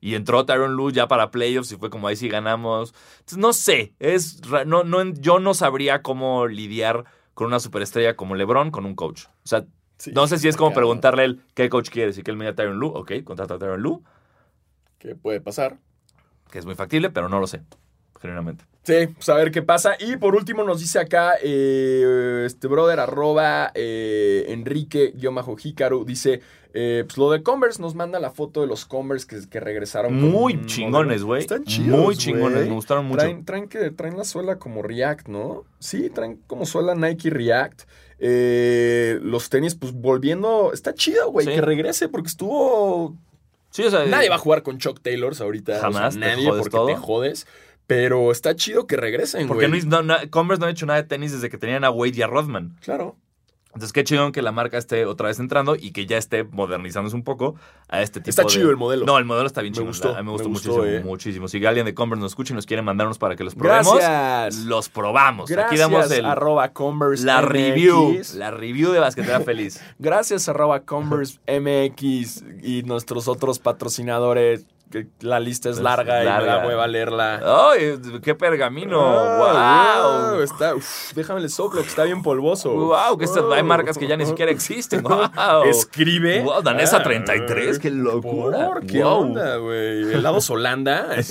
S1: Y entró Tyron Lue ya para playoffs y fue como ahí sí ganamos. Entonces, no sé. Es, no, no, yo no sabría cómo lidiar con una superestrella como LeBron con un coach. O sea,
S2: Sí,
S1: no sé si es como
S2: complicado.
S1: preguntarle a él qué coach quieres y que él me diga Tyron Lue. Ok, contrata a Tyron Lue,
S2: ¿Qué puede pasar?
S1: que es muy factible, pero no lo sé,
S2: Sí, pues a ver qué pasa. Y por último nos dice acá, eh, este brother, arroba eh, Enrique Hikaru, dice, eh, pues lo de Converse, nos manda la foto de los Converse que, que regresaron. con
S1: Muy
S2: un
S1: chingones, güey.
S2: Están chidos,
S1: Muy chingones, me gustaron mucho.
S2: Traen, traen, que, traen la suela como React, ¿no? Sí, traen como suela Nike React. Eh, los tenis, pues volviendo, está chido, güey,
S1: Sí.
S2: que regrese porque estuvo
S1: Sí, o sea,
S2: Nadie va a jugar con Chuck Taylors ahorita.
S1: Jamás,
S2: o
S1: te
S2: sea, nadie
S1: jodes
S2: porque
S1: todo.
S2: te jodes. Pero está chido que regresen,
S1: porque
S2: güey.
S1: no, no- Converse no ha hecho nada de tenis desde que tenían a Wade y a Rodman.
S2: Claro.
S1: Entonces, qué chingón que la marca esté otra vez entrando y que ya esté modernizándose un poco a este tipo
S2: Está
S1: de-
S2: chido el modelo.
S1: No, el modelo está bien
S2: Me gustó,
S1: mí me gustó,
S2: me gustó,
S1: muchísimo,
S2: eh.
S1: muchísimo. Si alguien de Converse nos escucha y nos quiere mandarnos para que los probemos,
S2: Gracias.
S1: los probamos.
S2: Gracias,
S1: Aquí damos el,
S2: arroba Converse
S1: la
S2: MX.
S1: review, la review de Basquetera Feliz.
S2: Gracias, arroba Converse MX y nuestros otros patrocinadores. Que La lista es
S1: Es
S2: larga, y me
S1: larga.
S2: da hueva leerla.
S1: ¡Ay, qué pergamino!
S2: Ah,
S1: ¡Wow!
S2: Está, uf, déjame el soplo, que está bien polvoso.
S1: ¡Wow! Que estas- hay
S2: Wow.
S1: marcas que ya ni siquiera existen. ¡Wow!
S2: Escribe.
S1: Wow, Danesa
S2: Ah,
S1: 33, qué locura.
S2: ¿Por ¿Qué
S1: Wow.
S2: onda, güey? Helados Holanda.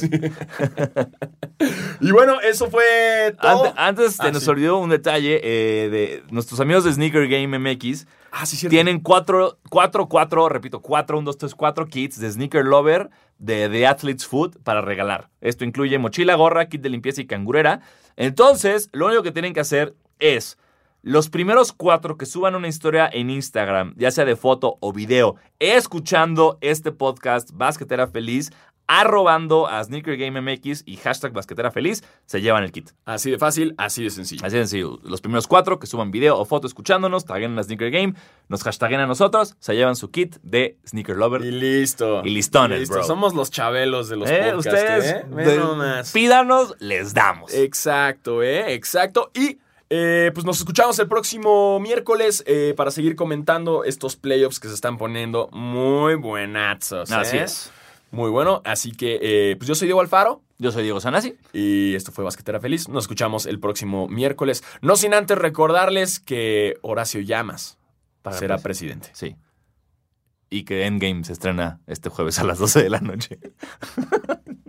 S2: y bueno, eso fue todo.
S1: Ante- antes se
S2: Ah,
S1: nos
S2: sí.
S1: olvidó un detalle eh, de nuestros amigos de Sneaker Game MX.
S2: Ah, sí, cierto.
S1: Tienen cuatro, cuatro, cuatro, repito, cuatro, un, dos, tres, cuatro kits de Sneaker Lover de The Athlete's Food para regalar. Esto incluye mochila, gorra, kit de limpieza y cangurera. Entonces, lo único que tienen que hacer es los primeros cuatro que suban una historia en Instagram, ya sea de foto o video, escuchando este podcast Basquetera Feliz, arrobando a Sneaker Game MX y hashtag Basquetera Feliz, se llevan el kit.
S2: Así de fácil, así de sencillo.
S1: Así de sencillo. Los primeros cuatro que suban video o foto escuchándonos, taguen a Sneaker Game, nos hashtaguen a nosotros, se llevan su kit de Sneaker Lover.
S2: Y listo.
S1: Y listones,
S2: Listo.
S1: bro.
S2: Somos los chabelos de los
S1: Eh,
S2: podcasts,
S1: ustedes
S2: ¿eh? Ve
S1: de-
S2: nomás.
S1: pídanos, les damos.
S2: Exacto, ¿eh? Exacto. Y eh, pues nos escuchamos el próximo miércoles eh, para seguir comentando estos playoffs que se están poniendo muy buenazos.
S1: Así es.
S2: Muy bueno. Así que, eh, pues yo soy Diego Alfaro.
S1: Yo soy Diego Sanasi.
S2: Y esto fue Basquetera Feliz. Nos escuchamos el próximo miércoles. No sin antes recordarles que Horacio Llamas
S1: Para
S2: será
S1: pres-
S2: presidente.
S1: Sí. Y que Endgame se estrena este jueves a las 12 de la noche.